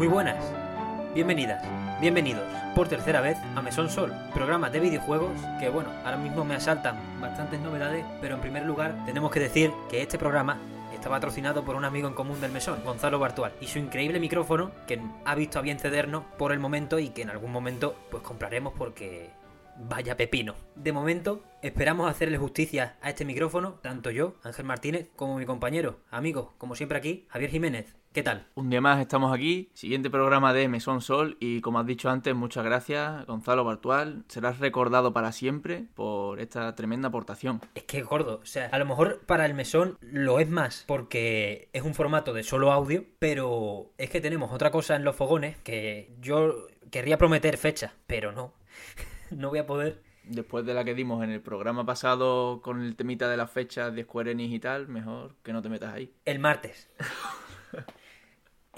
Muy buenas, bienvenidas, bienvenidos por tercera vez a Mesón Sol, programa de videojuegos que bueno, ahora mismo me asaltan bastantes novedades, pero en primer lugar tenemos que decir que este programa está patrocinado por un amigo en común del mesón, Gonzalo Bartual, y su increíble micrófono que ha visto a bien cedernos por el momento y que en algún momento pues compraremos porque vaya pepino. De momento esperamos hacerle justicia a este micrófono, tanto yo, Ángel Martínez, como mi compañero, amigo, como siempre aquí, Javier Jiménez. ¿Qué tal? Un día más estamos aquí, siguiente programa de Mesón Sol y como has dicho antes, muchas gracias Gonzalo Bartual, serás recordado para siempre por esta tremenda aportación. Es que gordo, o sea, a lo mejor para el Mesón lo es más porque es un formato de solo audio, pero es que tenemos otra cosa en los fogones que yo querría prometer fecha, pero no, no voy a poder Después de la que dimos en el programa pasado con el temita de las fechas de Square Enix y tal, mejor que no te metas ahí. El martes.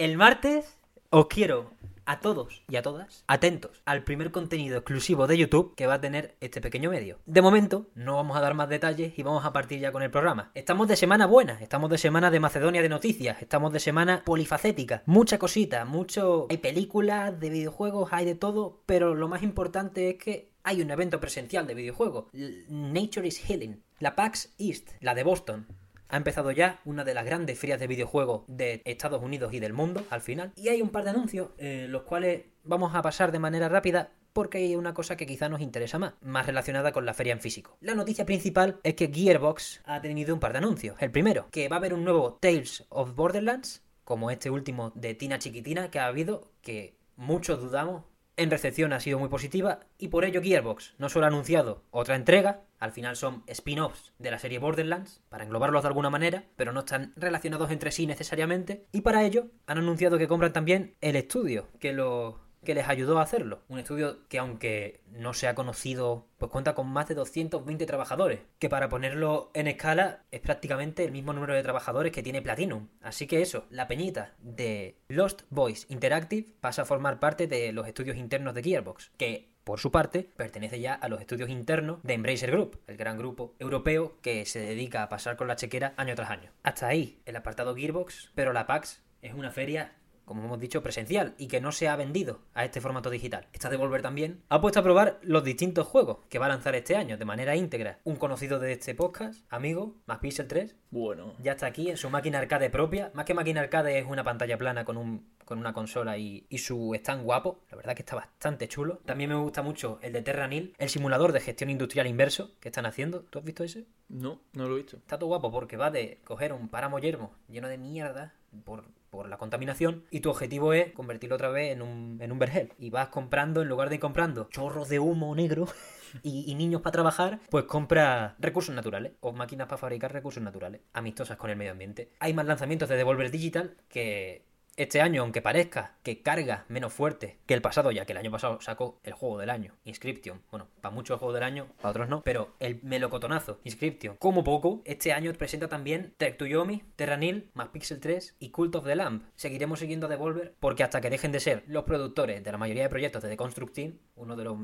El martes os quiero a todos y a todas atentos al primer contenido exclusivo de YouTube que va a tener este pequeño medio. De momento, no vamos a dar más detalles y vamos a partir ya con el programa. Estamos de semana buena, estamos de semana de Macedonia de noticias, estamos de semana polifacética, mucha cosita, mucho... Hay películas, de videojuegos, hay de todo, pero lo más importante es que hay un evento presencial de videojuegos, Nature is Healing, la PAX East, la de Boston, ha empezado ya una de las grandes ferias de videojuegos de Estados Unidos y del mundo, al final. Y hay un par de anuncios, eh, los cuales vamos a pasar de manera rápida porque hay una cosa que quizá nos interesa más, más relacionada con la feria en físico. La noticia principal es que Gearbox ha tenido un par de anuncios. El primero, que va a haber un nuevo Tales of Borderlands, como este último de Tina Chiquitina que ha habido, que muchos dudamos en recepción ha sido muy positiva y por ello Gearbox no solo ha anunciado otra entrega, al final son spin-offs de la serie Borderlands, para englobarlos de alguna manera, pero no están relacionados entre sí necesariamente, y para ello han anunciado que compran también el estudio que les ayudó a hacerlo. Un estudio que aunque no se ha conocido, pues cuenta con más de 220 trabajadores, que para ponerlo en escala es prácticamente el mismo número de trabajadores que tiene Platinum. Así que eso, la peñita de Lost Boys Interactive pasa a formar parte de los estudios internos de Gearbox, que por su parte, pertenece ya a los estudios internos de Embracer Group, el gran grupo europeo que se dedica a pasar con la chequera año tras año. Hasta ahí el apartado Gearbox, pero la PAX es una feria como hemos dicho, presencial y que no se ha vendido a este formato digital. Esta Devolver también ha puesto a probar los distintos juegos que va a lanzar este año de manera íntegra. Un conocido de este podcast, amigo, más Pixel 3. Bueno. Ya está aquí en su máquina arcade propia. Más que máquina arcade es una pantalla plana con un con una consola y, y, su stand guapo. La verdad que está bastante chulo. También me gusta mucho el de Terranil, el simulador de gestión industrial inverso que están haciendo. ¿Tú has visto ese? No, no lo he visto. Está todo guapo porque va de coger un páramo yermo lleno de mierda por, por la contaminación y tu objetivo es convertirlo otra vez en un, en un vergel. Y vas comprando, en lugar de ir comprando chorros de humo negro y, y niños para trabajar, pues compra recursos naturales o máquinas para fabricar recursos naturales, amistosas con el medio ambiente. Hay más lanzamientos de Devolver Digital que este año, aunque parezca que carga menos fuerte que el pasado, ya que el año pasado sacó el juego del año, Inscription. Bueno, para muchos el juego del año, para otros no, pero el melocotonazo, Inscription. Como poco, este año presenta también Trek to Yomi, Terranil, más Pixel 3 y Cult of the Lamb. Seguiremos siguiendo a Devolver porque hasta que dejen de ser los productores de la mayoría de proyectos de The Construct Team, uno de los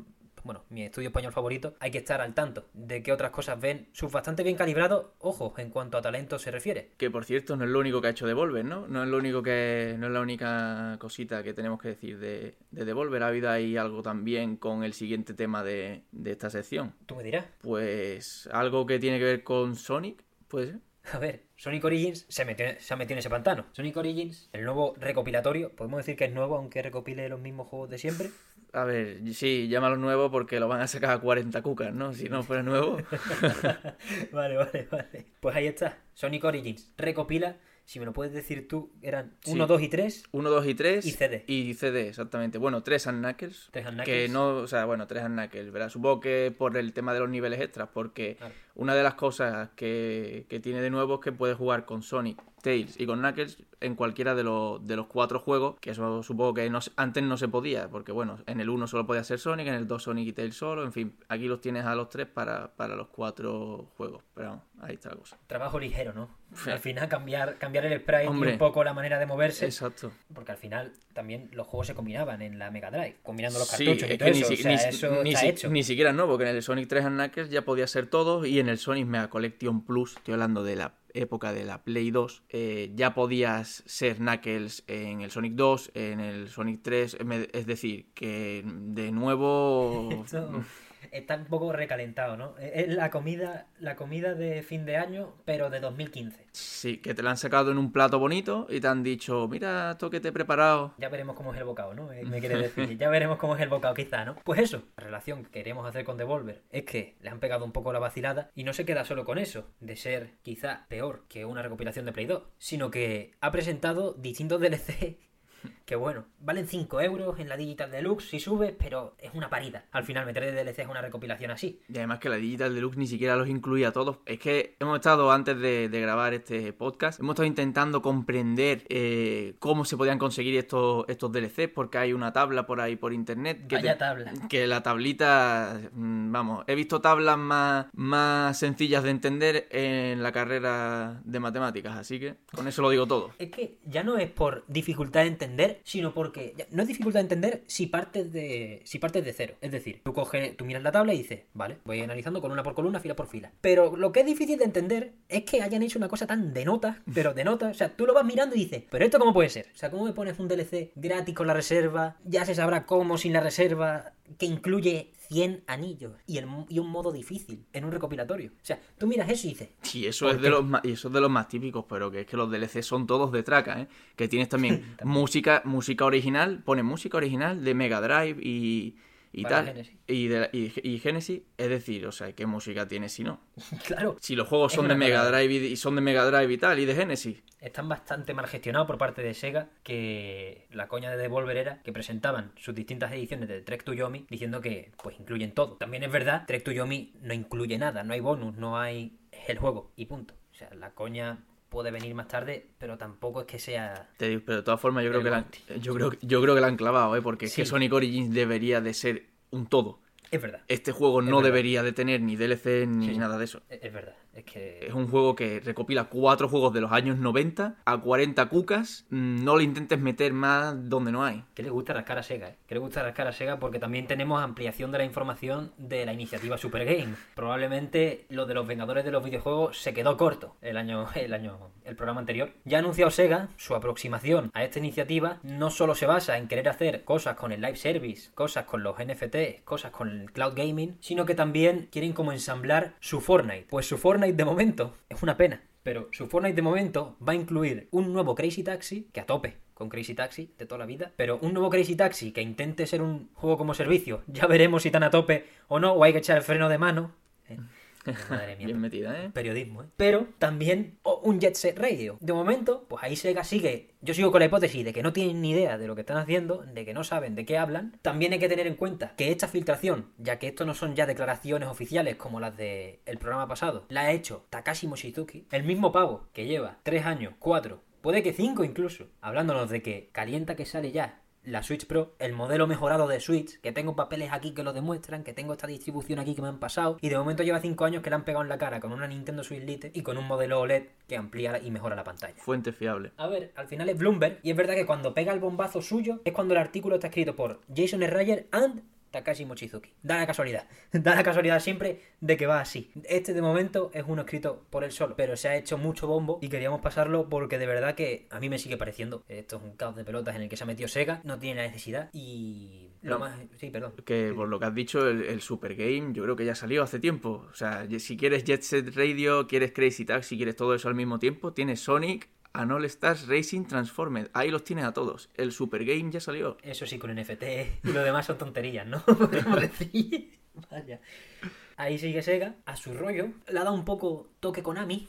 bueno, mi estudio español favorito, hay que estar al tanto de que otras cosas ven sus bastante bien calibrados, ojo, en cuanto a talento se refiere. Que por cierto no es lo único que ha hecho Devolver, ¿no? No es lo único que. no es la única cosita que tenemos que decir de, de Devolver. Ha habido ahí algo también con el siguiente tema de, de esta sección. ¿Tú me dirás? Pues algo que tiene que ver con Sonic, puede ser. A ver, Sonic Origins se, metió, se ha metido en ese pantano. Sonic Origins, el nuevo recopilatorio, podemos decir que es nuevo, aunque recopile los mismos juegos de siempre. A ver, sí, llámalo nuevo porque lo van a sacar a 40 cucas, ¿no? Si no fuera nuevo. vale, vale, vale. Pues ahí está. Sonic Origins recopila, si me lo puedes decir tú, eran 1, 2 y 3. 1, 2 y 3. Y CD. Y CD, exactamente. Bueno, 3 and Knuckles. 3 and. Que no, o sea, bueno, 3 and Knuckles, ¿verdad? Supongo que por el tema de los niveles extras, porque Claro. una de las cosas que, que tiene de nuevo es que puedes jugar con Sonic, Tails y con Knuckles en cualquiera de los, de los cuatro juegos, que eso supongo que no, antes no se podía, porque bueno, en el 1 solo podía ser Sonic, en el 2 Sonic y Tails solo, en fin, aquí los tienes a los tres para, para los cuatro juegos, pero vamos, ahí está la cosa. Trabajo ligero, ¿no? Al final cambiar, cambiar el sprite Hombre. y un poco la manera de moverse. Exacto. Porque al final también los juegos se combinaban en la Mega Drive, combinando los Sí, cartuchos y todo ni, eso. si- o sea, ni si- eso ni está si- hecho. ni siquiera no, porque en el Sonic 3 and Knuckles ya podía ser todo y en el Sonic Mega Collection Plus, estoy hablando de la época de la Play 2, eh, ya podías ser Knuckles en el Sonic 2, en el Sonic 3, me- es decir, que de nuevo... Está un poco recalentado, ¿no? Es la comida, la comida de fin de año, pero de 2015. Sí, que te la han sacado en un plato bonito y te han dicho, mira esto que te he preparado. Ya veremos cómo es el bocado, ¿no? Eh, Me quiere decir, ya veremos cómo es el bocado quizá, ¿no? Pues eso, la relación que queremos hacer con Devolver es que le han pegado un poco la vacilada y no se queda solo con eso, de ser quizá peor que una recopilación de Play 2, sino que ha presentado distintos DLC que bueno, valen 5 euros en la Digital Deluxe si subes, pero es una parida. Al final meter de DLC es una recopilación así. Y además que la Digital Deluxe ni siquiera los incluía a todos. Es que hemos estado, antes de, de grabar este podcast, hemos estado intentando comprender eh, cómo se podían conseguir estos, estos DLCs, porque hay una tabla por ahí por internet. Que Vaya te- tabla. Que la tablita, mm, vamos, he visto tablas más, más sencillas de entender en la carrera de matemáticas, así que con eso lo digo todo. Es que ya no es por dificultad de entender, sino porque ya- no es dificultad de entender si partes de si partes de cero. Es decir, tú coges, tú miras la tabla y dices, vale, voy analizando columna por columna, fila por fila. Pero lo que es difícil de entender es que hayan hecho una cosa tan de nota, pero de nota, o sea, tú lo vas mirando y dices, pero esto cómo puede ser? O sea, ¿cómo me pones un DLC gratis con la reserva? Ya se sabrá cómo sin la reserva, que incluye 100 anillos y, el, y un modo difícil en un recopilatorio. O sea, tú miras eso y dices, Sí, eso ¿Por es, qué? de los más, y eso es de los más típicos, pero que es que los DLC son todos de traca, ¿eh? Que tienes también música música original, pone música original de Mega Drive y, y Para tal. Genesis. Y, de, la- y, y Genesis, es decir, o sea, ¿qué música tiene si no? claro, Si los juegos son de Mega. Drive y, y son de Mega Drive y tal, y de Genesis. están bastante mal gestionados por parte de Sega, que la coña de Devolver era que presentaban sus distintas ediciones de Trek to Yomi diciendo que pues incluyen todo. También es verdad, Trek to Yomi no incluye nada, no hay bonus, no hay el juego y punto. O sea, la coña puede venir más tarde, pero tampoco es que sea Te digo, pero de todas formas yo creo que la, yo creo, yo creo que la han clavado, ¿eh? Porque es que. Sonic Origins debería de ser un todo. es verdad. Este juego no verdad. debería de tener ni DLC ni Sí, nada de eso. Es, es verdad, es que Es un juego que recopila cuatro juegos de los años 90 a 40 cucas. Mm, No le intentes meter más donde no hay. que le gusta rascar a Sega, ¿eh? Que le gusta rascar a Sega porque también tenemos ampliación de la información de la iniciativa Super Game. Probablemente lo de los Vengadores de los videojuegos se quedó corto el año, el año, el programa anterior. Ya ha anunciado Sega su aproximación a esta iniciativa no solo se basa en querer hacer cosas con el live service, cosas con los NFT, cosas con el cloud gaming, sino que también quieren como ensamblar su Fortnite. Pues su Fortnite de momento es una pena. Pero su Fortnite de momento va a incluir un nuevo Crazy Taxi, que a tope con Crazy Taxi de toda la vida, pero un nuevo Crazy Taxi que intente ser un juego como servicio. Ya veremos si tan a tope o no, o hay que echar el freno de mano. Madre mía, Bien metida, ¿eh? periodismo, ¿eh? Pero también oh, un Jet Set Radio. De momento, pues ahí Sega sigue. Yo sigo con la hipótesis de que no tienen ni idea de lo que están haciendo, de que no saben de qué hablan. También hay que tener en cuenta que esta filtración, ya que esto no son ya declaraciones oficiales como las del programa pasado, la ha hecho Takashi Mochizuki, el mismo pavo que lleva 3 años, 4, puede que 5 incluso, hablándonos de que calienta que sale ya la Switch Pro, el modelo mejorado de Switch, que tengo papeles aquí que lo demuestran, que tengo esta distribución aquí que me han pasado, y de momento lleva 5 años que le han pegado en la cara con una Nintendo Switch Lite y con un modelo OLED que amplía y mejora la pantalla. Fuente fiable. A ver, al final es Bloomberg, y es verdad que cuando pega el bombazo suyo es cuando el artículo está escrito por Jason Schreier and Takashi Mochizuki. Da la casualidad, da la casualidad siempre de que va así. Este de momento es uno escrito por él solo, pero se ha hecho mucho bombo y queríamos pasarlo porque de verdad que a mí me sigue pareciendo. Esto es un caos de pelotas en el que se ha metido Sega, no tiene la necesidad y... Lo más... Sí, perdón. Que por lo que has dicho, el, el Super Game, yo creo que ya salió hace tiempo. O sea, si quieres Jet Set Radio, quieres Crazy Taxi, quieres todo eso al mismo tiempo, tienes Sonic, and All Stars Racing Transformed. Ahí los tienes a todos. El Super Game ya salió. Eso sí, con NFT y lo demás son tonterías, ¿no? Podemos decir. Vaya. Ahí sigue Sega, a su rollo. Le ha dado un poco toque Konami.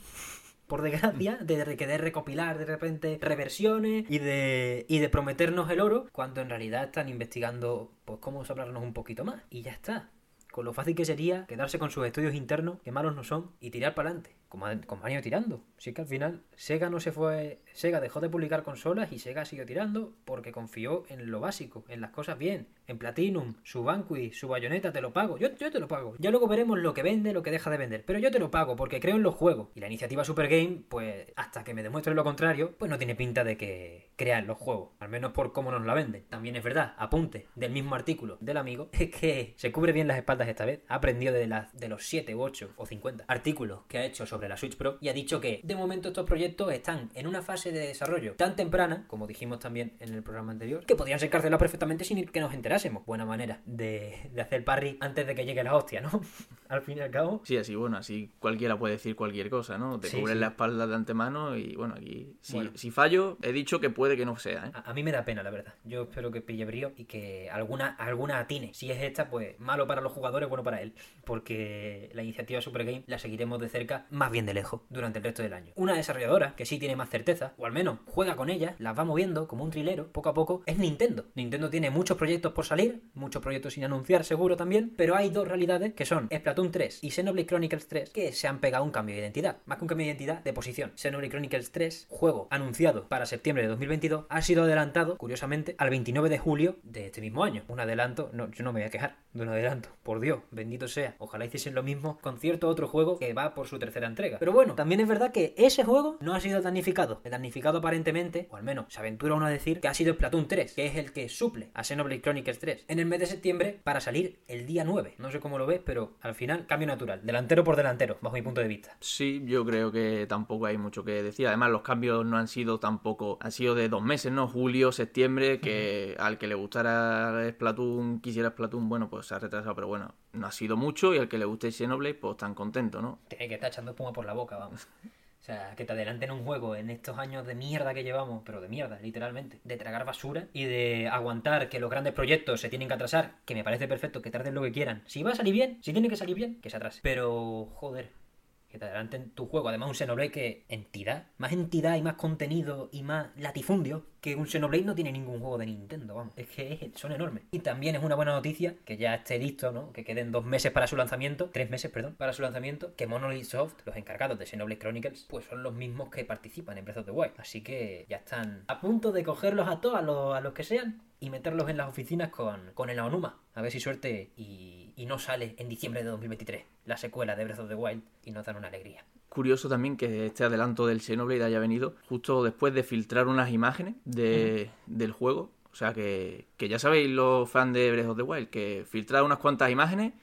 Por desgracia, de re- querer recopilar de repente reversiones y de, y de prometernos el oro, cuando en realidad están investigando pues cómo sabrarnos un poquito más. Y ya está. Con lo fácil que sería quedarse con sus estudios internos, que malos no son, y tirar para adelante. Como han, como han ido tirando. Así que al final, Sega no se fue. Sega dejó de publicar consolas y Sega siguió tirando porque confió en lo básico, en las cosas bien. En Platinum, su Banqui, su bayoneta, te lo pago. Yo, yo te lo pago. Ya luego veremos lo que vende, lo que deja de vender. Pero yo te lo pago porque creo en los juegos. Y la iniciativa Super Game, pues hasta que me demuestre lo contrario, pues no tiene pinta de que, crear los juegos, al menos por cómo nos la venden. También es verdad, apunte del mismo artículo del amigo, es que se cubre bien las espaldas esta vez. Ha aprendido de, de los 7 u 8 o 50 artículos que ha hecho sobre la Switch Pro y ha dicho que de momento estos proyectos están en una fase de desarrollo tan temprana, como dijimos también en el programa anterior, que podrían ser cancelados perfectamente sin que nos enterásemos. Buena manera de, de hacer parry antes de que llegue la hostia, ¿no? al fin y al cabo. Sí, así, bueno, así cualquiera puede decir cualquier cosa, ¿no? Te Sí, cubres sí. la espalda de antemano y bueno, aquí si, Bueno. si fallo, he dicho que puede que no sea, ¿eh? A, a mí me da pena, la verdad. Yo espero que pille brío y que alguna, alguna atine. Si es esta, pues malo para los jugadores, bueno para él. Porque la iniciativa Super Game la seguiremos de cerca, más bien de lejos, durante el resto del año. Una desarrolladora que sí tiene más certeza, o al menos juega con ella, las va moviendo como un trilero, poco a poco, es Nintendo. Nintendo tiene muchos proyectos por salir, muchos proyectos sin anunciar seguro también, pero hay dos realidades que son Splatoon 3 y Xenoblade Chronicles 3 que se han pegado un cambio de identidad. Más que un cambio de identidad, de posición. Xenoblade Chronicles 3, juego anunciado para septiembre de 2022, ha sido adelantado, curiosamente, al 29 de julio de este mismo año. Un adelanto, no, yo no me voy a quejar de un adelanto, por Dios, bendito sea. Ojalá hiciesen lo mismo con cierto otro juego que va por su tercera entrega. Pero bueno, también es verdad que ese juego no ha sido damnificado. El damnificado aparentemente, o al menos se aventura uno a decir, que ha sido Splatoon 3, que es el que suple a Xenoblade Chronicles 3 en el mes de septiembre para salir el día 9. No sé cómo lo ves, pero al final cambio natural. Delantero por delantero, bajo mi punto de vista. Sí, yo creo que tampoco hay mucho que decir. Además, los cambios no han sido tampoco, han sido de dos meses, ¿no? Julio, septiembre, que al que le gustara Splatoon, quisiera Splatoon, bueno, pues se ha retrasado, pero bueno, no ha sido mucho y al que le guste Xenoblade, pues tan contento, ¿no? Tiene que estar echando espuma por la boca, vamos. O sea, que te adelanten un juego en estos años de mierda que llevamos, pero de mierda, literalmente. De tragar basura y de aguantar que los grandes proyectos se tienen que atrasar, que me parece perfecto, que tarden lo que quieran. Si va a salir bien, si tiene que salir bien, que se atrase. Pero, joder, que te adelanten tu juego. Además, un Xenoblade que entidad, más entidad y más contenido y más latifundio que un Xenoblade no tiene ningún juego de Nintendo, vamos. Es que son enormes. Y también es una buena noticia que ya esté listo, ¿no? Que queden dos meses para su lanzamiento, tres meses, perdón, para su lanzamiento, que Monolith Soft, los encargados de Xenoblade Chronicles, pues son los mismos que participan en Breath of the Wild. Así que ya están a punto de cogerlos a todos, a los, a los que sean, y meterlos en las oficinas con, con el Aonuma. A ver si suerte y, y no sale en diciembre de 2023 la secuela de Breath of the Wild y nos dan una alegría. Curioso también que este adelanto del Xenoblade haya venido justo después de filtrar unas imágenes de, del juego. O sea que, que ya sabéis los fans de Breath of the Wild, que filtrar unas cuantas imágenes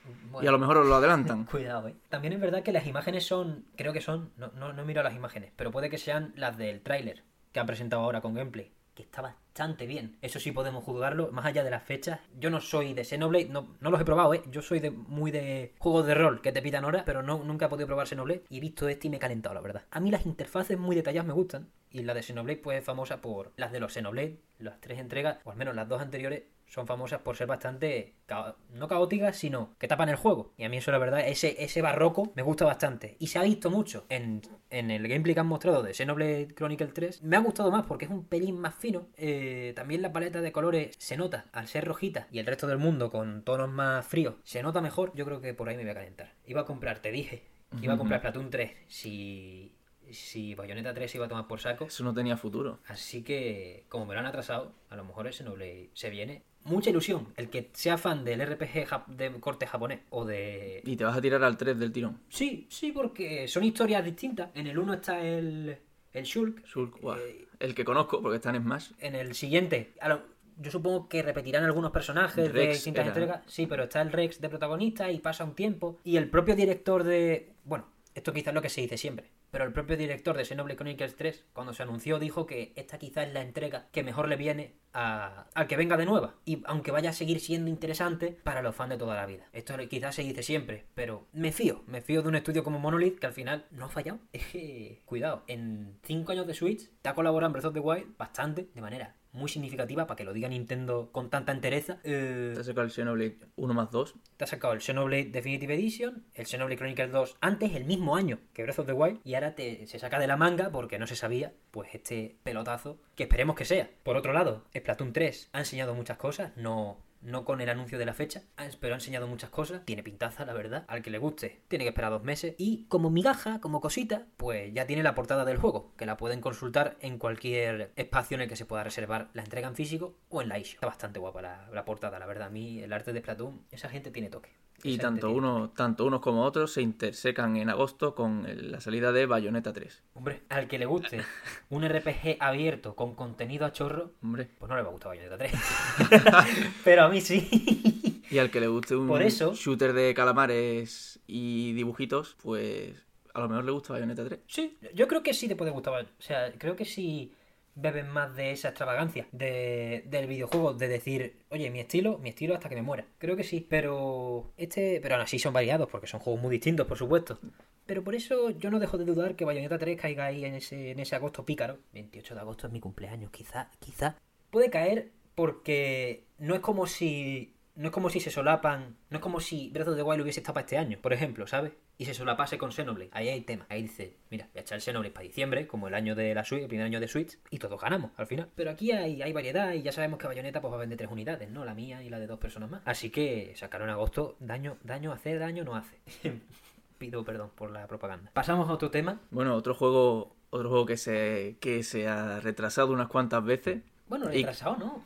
y a lo mejor os lo adelantan. Cuidado, eh. También es verdad que las imágenes son, creo que son, no, no, no he mirado las imágenes, pero puede que sean las del tráiler que han presentado ahora con gameplay, que está bastante bien. Eso sí podemos juzgarlo, más allá de las fechas. Yo no soy de Xenoblade, no, no los he probado, eh. Yo soy de, muy de juegos de rol que te pitan horas, pero no, nunca he podido probar Xenoblade y he visto este y me he calentado, la verdad. A mí las interfaces muy detalladas me gustan. Y la de Xenoblade pues es famosa por las de los Xenoblade, las tres entregas, o al menos las dos anteriores, son famosas por ser bastante, ca- no caóticas, sino que tapan el juego. Y a mí eso, la verdad, ese, ese barroco me gusta bastante. Y se ha visto mucho en, en el gameplay que han mostrado de Xenoblade Chronicle 3. Me ha gustado más porque es un pelín más fino. Eh, también la paleta de colores se nota al ser rojita y el resto del mundo con tonos más fríos. Se nota mejor. Yo creo que por ahí me voy a calentar. Iba a comprar, te dije, que iba a comprar Splatoon 3 si... Si Bayonetta 3 iba a tomar por saco, Eso no tenía futuro. Así que, como me lo han atrasado, a lo mejor ese Xenoblade se viene. Mucha ilusión. El que sea fan del RPG de corte japonés o de... Y te vas a tirar al 3 del tirón. Sí, sí, porque son historias distintas. En el uno está el, el Shulk. Shulk. Eh, El que conozco, porque está en Smash. en el siguiente, a lo- yo supongo que repetirán algunos personajes de distintas entregas. Sí, pero está el Rex de protagonista y pasa un tiempo. Y el propio director de. Bueno, esto quizás es lo que se dice siempre. Pero el propio director de Xenoblade Chronicles 3, cuando se anunció, dijo que esta quizás es la entrega que mejor le viene a- al que venga de nueva. Y aunque vaya a seguir siendo interesante para los fans de toda la vida. Esto quizás se dice siempre, pero me fío. Me fío de un estudio como Monolith que al final no ha fallado. Cuidado, en 5 años de Switch te ha colaborado en Breath of the Wild bastante, de manera muy significativa, para que lo diga Nintendo con tanta entereza. Eh, Te has sacado el Xenoblade 1 más 2. te ha sacado el Xenoblade Definitive Edition, el Xenoblade Chronicles 2 antes, el mismo año que Breath of the Wild, y ahora te, se saca de la manga porque no se sabía, pues este pelotazo, que esperemos que sea. Por otro lado, Splatoon 3 ha enseñado muchas cosas, no, no con el anuncio de la fecha, ha- pero ha enseñado muchas cosas, tiene pintaza, la verdad, al que le guste, tiene que esperar dos meses, y como migaja, como cosita, pues ya tiene la portada del juego, que la pueden consultar en cualquier espacio en el que se pueda reservar la entrega en físico o en la eShop. Está bastante guapa la, la portada, la verdad, a mí el arte de Splatoon, esa gente tiene toque. Y tanto, uno, tanto unos como otros se intersecan en agosto con la salida de Bayonetta 3. Hombre, al que le guste un RPG abierto con contenido a chorro, Hombre. pues no le va a gustar Bayonetta 3. Pero a mí sí. Y al que le guste un Por eso- shooter de calamares y dibujitos, pues a lo mejor le gusta Bayonetta 3. Sí, yo creo que sí te puede gustar. O sea, creo que sí beben más de esa extravagancia de, del videojuego, de decir, oye, mi estilo, mi estilo hasta que me muera. Creo que sí, pero este, pero aún así son variados porque son juegos muy distintos, por supuesto. Pero por eso yo no dejo de dudar que Bayonetta 3 caiga ahí en ese, en ese agosto pícaro. 28 de agosto es mi cumpleaños, quizá, quizá. Puede caer porque no es como si no es como si se solapan, no es como si Breath of the Wild hubiese estado para este año, por ejemplo, ¿sabes? Y se solapase con Xenoblade. Ahí hay tema. Ahí dice, mira, voy a echar el Xenoblade para diciembre, como el año de la Switch, el primer año de Switch, y todos ganamos al final. Pero aquí hay, hay variedad y ya sabemos que Bayonetta pues va a vender tres unidades, ¿no? La mía y la de dos personas más. Así que sacaron en agosto, daño, daño hace, daño no hace. Pido perdón por la propaganda. Pasamos a otro tema. Bueno, otro juego, otro juego que se, que se ha retrasado unas cuantas veces, Bueno, Y- retrasado no.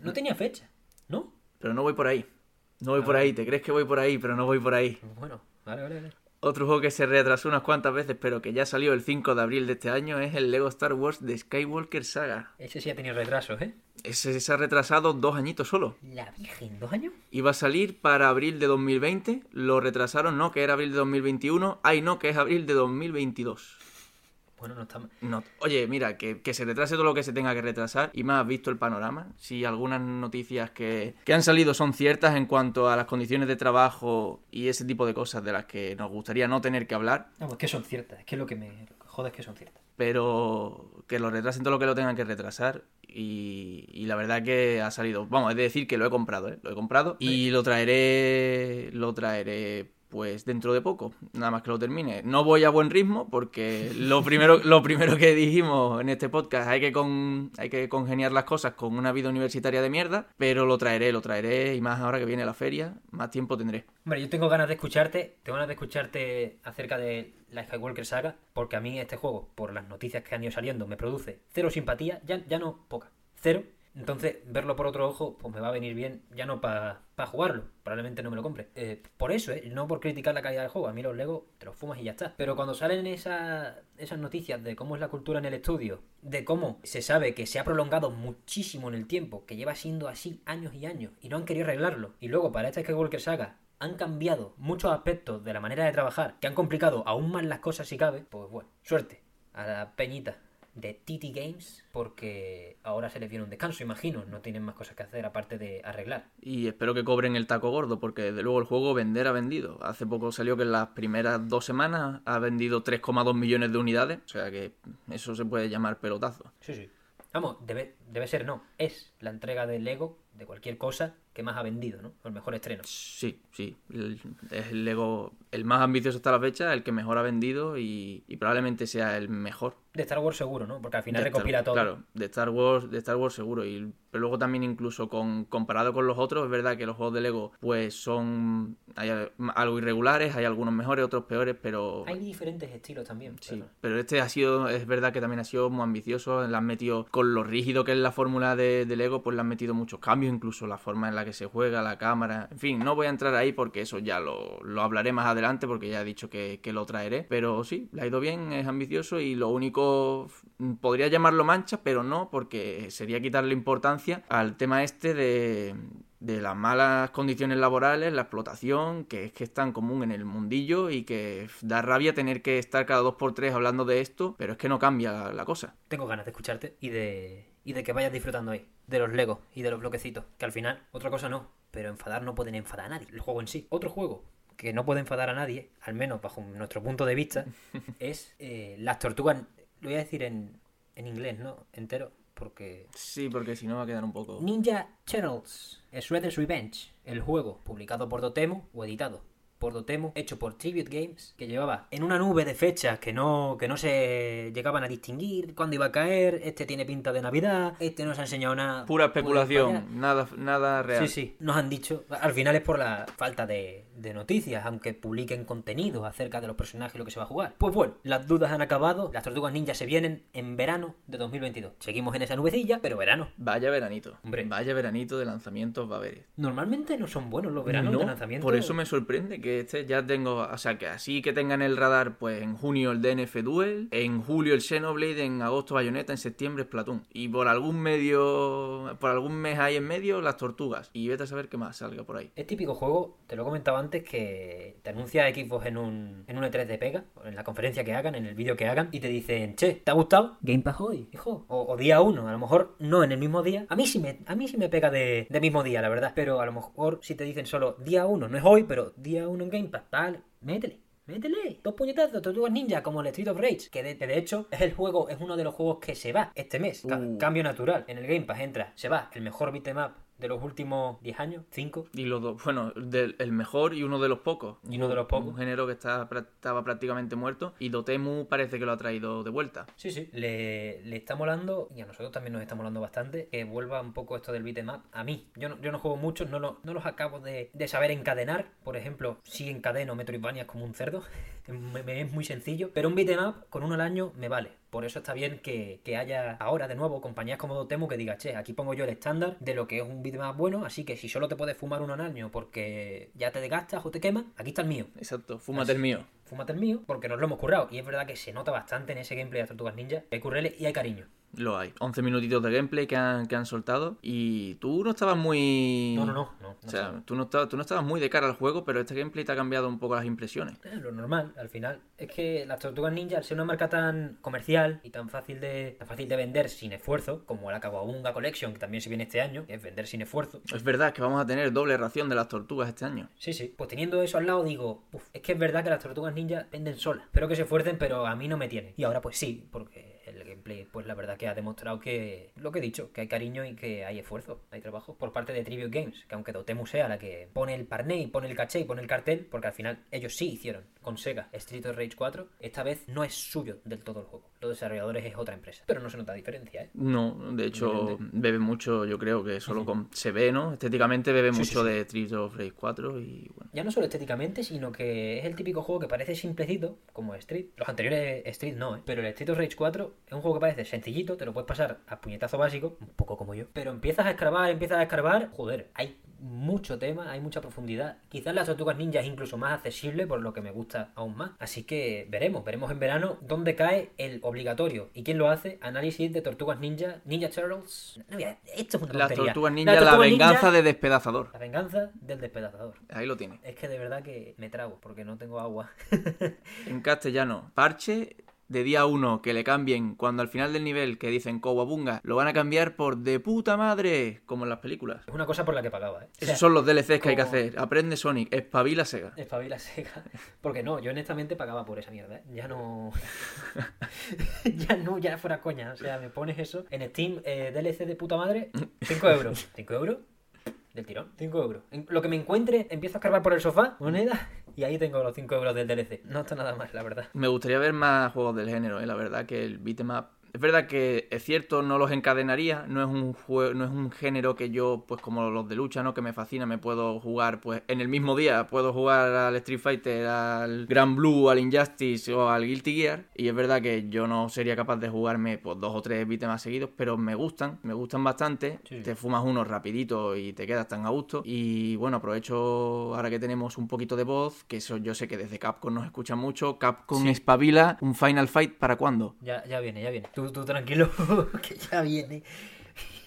No tenía fecha, ¿no? pero no voy por ahí. No voy Ah, por ahí, te crees que voy por ahí, pero no voy por ahí. Bueno, vale, vale, vale. Otro juego que se retrasó unas cuantas veces, pero que ya salió el 5 de abril de este año, es el Lego Star Wars de Skywalker Saga. Ese sí ha tenido retrasos, ¿eh? Ese se ha retrasado dos añitos solo. La Virgen, ¿dos años? Iba a salir para abril de 2020, lo retrasaron, no, que era abril de 2021, ay no, que es abril de 2022. Bueno, no está mal. No, oye, mira, que, que se retrase todo lo que se tenga que retrasar y más visto el panorama. Si algunas noticias que, que han salido son ciertas en cuanto a las condiciones de trabajo y ese tipo de cosas de las que nos gustaría no tener que hablar, No, pues que son ciertas. Es que lo que me jode es que son ciertas. pero que lo retrasen todo lo que lo tengan que retrasar y, y la verdad que ha salido, vamos, es decir que lo he comprado, ¿eh? Lo he comprado y lo traeré, lo traeré pues dentro de poco, nada más que lo termine. No voy a buen ritmo porque lo primero, lo primero que dijimos en este podcast hay que, con, hay que congeniar las cosas con una vida universitaria de mierda, pero lo traeré, lo traeré y más ahora que viene la feria, más tiempo tendré. Hombre, yo tengo ganas de escucharte, tengo ganas de escucharte acerca de la Skywalker Saga, porque a mí este juego, por las noticias que han ido saliendo, me produce cero simpatía, ya, ya no poca, cero. Entonces, verlo por otro ojo, pues me va a venir bien, ya no para jugarlo, probablemente no me lo compre. Eh, por eso, ¿eh? no por criticar la calidad del juego, a mí los Lego te los fumas y ya está. Pero cuando salen esas, esas noticias de cómo es la cultura en el estudio, de cómo se sabe que se ha prolongado muchísimo en el tiempo, que lleva siendo así años y años, y no han querido arreglarlo, y luego para esta Skywalker Saga han cambiado muchos aspectos de la manera de trabajar, que han complicado aún más las cosas si cabe, pues bueno, suerte a la peñita de TT Games, porque ahora se les viene un descanso, imagino, no tienen más cosas que hacer aparte de arreglar. Y espero que cobren el taco gordo, porque desde luego el juego vender ha vendido. Hace poco salió que en las primeras dos semanas ha vendido 3,2 millones de unidades, o sea que eso se puede llamar pelotazo. Sí, sí. Vamos, debe, debe ser no, es la entrega de Lego, de cualquier cosa, que más ha vendido, ¿no? El mejor estreno. Sí, sí, el- es el Lego el más ambicioso hasta la fecha, el que mejor ha vendido y, y probablemente sea el mejor. De Star Wars seguro, ¿no? Porque al final De Star- recopila todo. Claro, de Star Wars, de Star Wars seguro. Y pero luego también incluso con comparado con los otros, es verdad que los juegos de Lego pues son hay algo irregulares, hay algunos mejores, otros peores, pero Hay diferentes estilos también. Sí, pero- pero este ha sido, es verdad que también ha sido muy ambicioso, le han metido, con lo rígido que es la fórmula de, de Lego, pues le han metido muchos cambios, incluso la forma en la que se juega, la cámara, en fin, no voy a entrar ahí porque eso ya lo, lo hablaré más adelante porque ya he dicho que, que lo traeré, pero sí, le ha ido bien, es ambicioso y lo único, mm, podría llamarlo mancha, pero no, porque sería quitarle importancia al tema este de de las malas condiciones laborales, la explotación, que es que es tan común en el mundillo y que da rabia tener que estar cada dos por tres hablando de esto, pero es que no cambia la cosa. Tengo ganas de escucharte y de, y de que vayas disfrutando ahí. De los Legos y de los bloquecitos. Que al final, otra cosa no. Pero enfadar no pueden enfadar a nadie. El juego en sí. Otro juego que no puede enfadar a nadie, al menos bajo nuestro punto de vista, es eh, las tortugas. Lo voy a decir en, en inglés, ¿no? Entero. Porque Sí, porque si no va a quedar un poco... Ninja Turtles, Shredder's Revenge, el juego publicado por Dotemu o editado por Dotemu, hecho por Tribute Games, que llevaba en una nube de fechas que no, que no se llegaban a distinguir cuándo iba a caer, este tiene pinta de Navidad, este no se ha enseñado nada. Pura especulación, nada, nada real. Sí, sí, nos han dicho. Al final es por la falta de, de noticias, aunque publiquen contenido acerca de los personajes y lo que se va a jugar. Pues bueno, las dudas han acabado, las tortugas ninja se vienen en verano de 2022. Seguimos en esa nubecilla, pero verano. Vaya veranito. Hombre. Vaya veranito de lanzamientos va a haber. Normalmente no son buenos los veranos No, de lanzamiento. Por eso me sorprende que este ya tengo, o sea, que así que tengan el radar, pues en junio el DNF Duel, en julio el Xenoblade, en agosto Bayonetta, en septiembre Splatoon. Y por algún medio, por algún mes ahí en medio, las tortugas. Y vete a saber qué más salga por ahí. Es típico juego, te lo he comentado antes, que te anuncia Xbox en un, en un E3 de pega, en la conferencia que hagan, en el vídeo que hagan, y te dicen, che, ¿te ha gustado? Game Pass hoy, hijo. O, o día uno, a lo mejor no en el mismo día. A mí sí me, a mí sí me pega de, de mismo día, la verdad. Pero a lo mejor si te dicen solo día uno, no es hoy, pero día uno en Game Pass, tal, métele. Métele, dos puñetazos, tortugas ninja como el Street of Rage, que de, de hecho es el juego, es uno de los juegos que se va este mes. Ca- Uh. Cambio natural. En el Game Pass entra, se va el mejor beat'em up de los últimos 10 años, 5. Y los dos, bueno, del, el mejor y uno de los pocos. Y uno de los pocos. Un género que está, estaba prácticamente muerto. Y Dotemu parece que lo ha traído de vuelta. Sí, sí. Le, le está molando, y a nosotros también nos está molando bastante, que vuelva un poco esto del beat'em up a mí. Yo no, yo no juego muchos, no, lo- no los acabo de, de saber encadenar. Por ejemplo, si encadeno Metroidvania como un cerdo. me, me es muy sencillo. Pero un beat'em up con uno al año me vale. Por eso está bien que, que haya ahora de nuevo compañías como Dotemu que diga, che, aquí pongo yo el estándar de lo que es un beat'em up bueno, así que si solo te puedes fumar uno al año porque ya te desgastas o te quemas, aquí está el mío. Exacto, fúmate el mío. Fúmate el mío, porque nos lo hemos currado. Y es verdad que se nota bastante en ese gameplay de las Tortugas Ninja. Hay currele y hay cariño. Lo hay. 11 minutitos de gameplay que han, que han soltado. Y tú no estabas muy. No, no, no. no, no O sea, sé. tú no, estabas, tú no estabas muy de cara al juego, pero este gameplay te ha cambiado un poco las impresiones. Eh, lo normal, al final. Es que las Tortugas Ninja, al ser una marca tan comercial y tan fácil de tan fácil de vender sin esfuerzo, como la Kawabunga Collection, que también se viene este año, que es vender sin esfuerzo. Es verdad que vamos a tener doble ración de las tortugas este año. Sí, sí. Pues teniendo eso al lado, digo, "Uf, es que es verdad que las Tortugas Ninja venden solas. Espero que se esfuercen, pero a mí no me tiene. Y ahora pues sí, porque el gameplay, pues la verdad que ha demostrado que, lo que he dicho, que hay cariño y que hay esfuerzo, hay trabajo por parte de Tribute Games, que aunque Dotemu sea la que pone el parné y pone el caché y pone el cartel, porque al final ellos sí hicieron con Sega Street of Rage 4, esta vez no es suyo del todo el juego. Los desarrolladores es otra empresa. Pero no se nota diferencia, ¿eh? No, de hecho, bebe mucho, yo creo que solo con. Se ve, ¿no? Estéticamente bebe Sí, sí, mucho sí. de Street of Rage 4 y bueno. Ya no solo estéticamente, sino que es el típico juego que parece simplecito, como Street. Los anteriores Street no, ¿eh? Pero el Street of Rage 4 es un juego que parece sencillito, te lo puedes pasar a puñetazo básico, un poco como yo. Pero empiezas a escarbar, empiezas a escarbar, joder, hay mucho tema, hay mucha profundidad. Quizás las tortugas ninja es incluso más accesible, por lo que me gusta aún más. Así que veremos, veremos en verano dónde cae el obligatorio. ¿Y quién lo hace? Análisis de tortugas ninja, Ninja Turtles. No, mira, esto es una Las tontería. tortugas ninja, la tortugas venganza ninja- de despedazador. La venganza del despedazador. Ahí lo tiene. Es que de verdad que me trago porque no tengo agua. En castellano, parche de día 1 que le cambien cuando al final del nivel que dicen Kowabunga lo van a cambiar por de puta madre, como en las películas. Es una cosa por la que pagaba, ¿eh? O sea, Esos son los DLCs que hay que hacer. Aprende Sonic, espabila Sega. Espabila Sega. Porque no, yo honestamente pagaba por esa mierda, ¿eh? Ya no. ya no, ya fuera coña. O sea, me pones eso en Steam, eh, DLC de puta madre, 5 euros. ¿5 euros? Del tirón, 5 euros. Lo que me encuentre, empiezo a escarbar por el sofá, moneda, y ahí tengo los 5 euros del DLC. No está nada mal, la verdad. Me gustaría ver más juegos del género, ¿eh? la verdad que el beat'em up Es verdad que es cierto, no los encadenaría, no es un juego, no es un género que yo, pues como los de lucha, ¿no? Que me fascina, me puedo jugar, pues, en el mismo día, puedo jugar al Street Fighter, al Grand Blue, al Injustice o al Guilty Gear. Y es verdad que yo no sería capaz de jugarme pues dos o tres beats más seguidos, pero me gustan, me gustan bastante. Sí. Te fumas uno rapidito y te quedas tan a gusto. Y bueno, aprovecho ahora que tenemos un poquito de voz, que eso yo sé que desde Capcom nos escuchan mucho. Capcom Sí. espabila, un Final Fight para cuándo? Ya, ya viene, ya viene. Tú, tú tranquilo, que ya viene.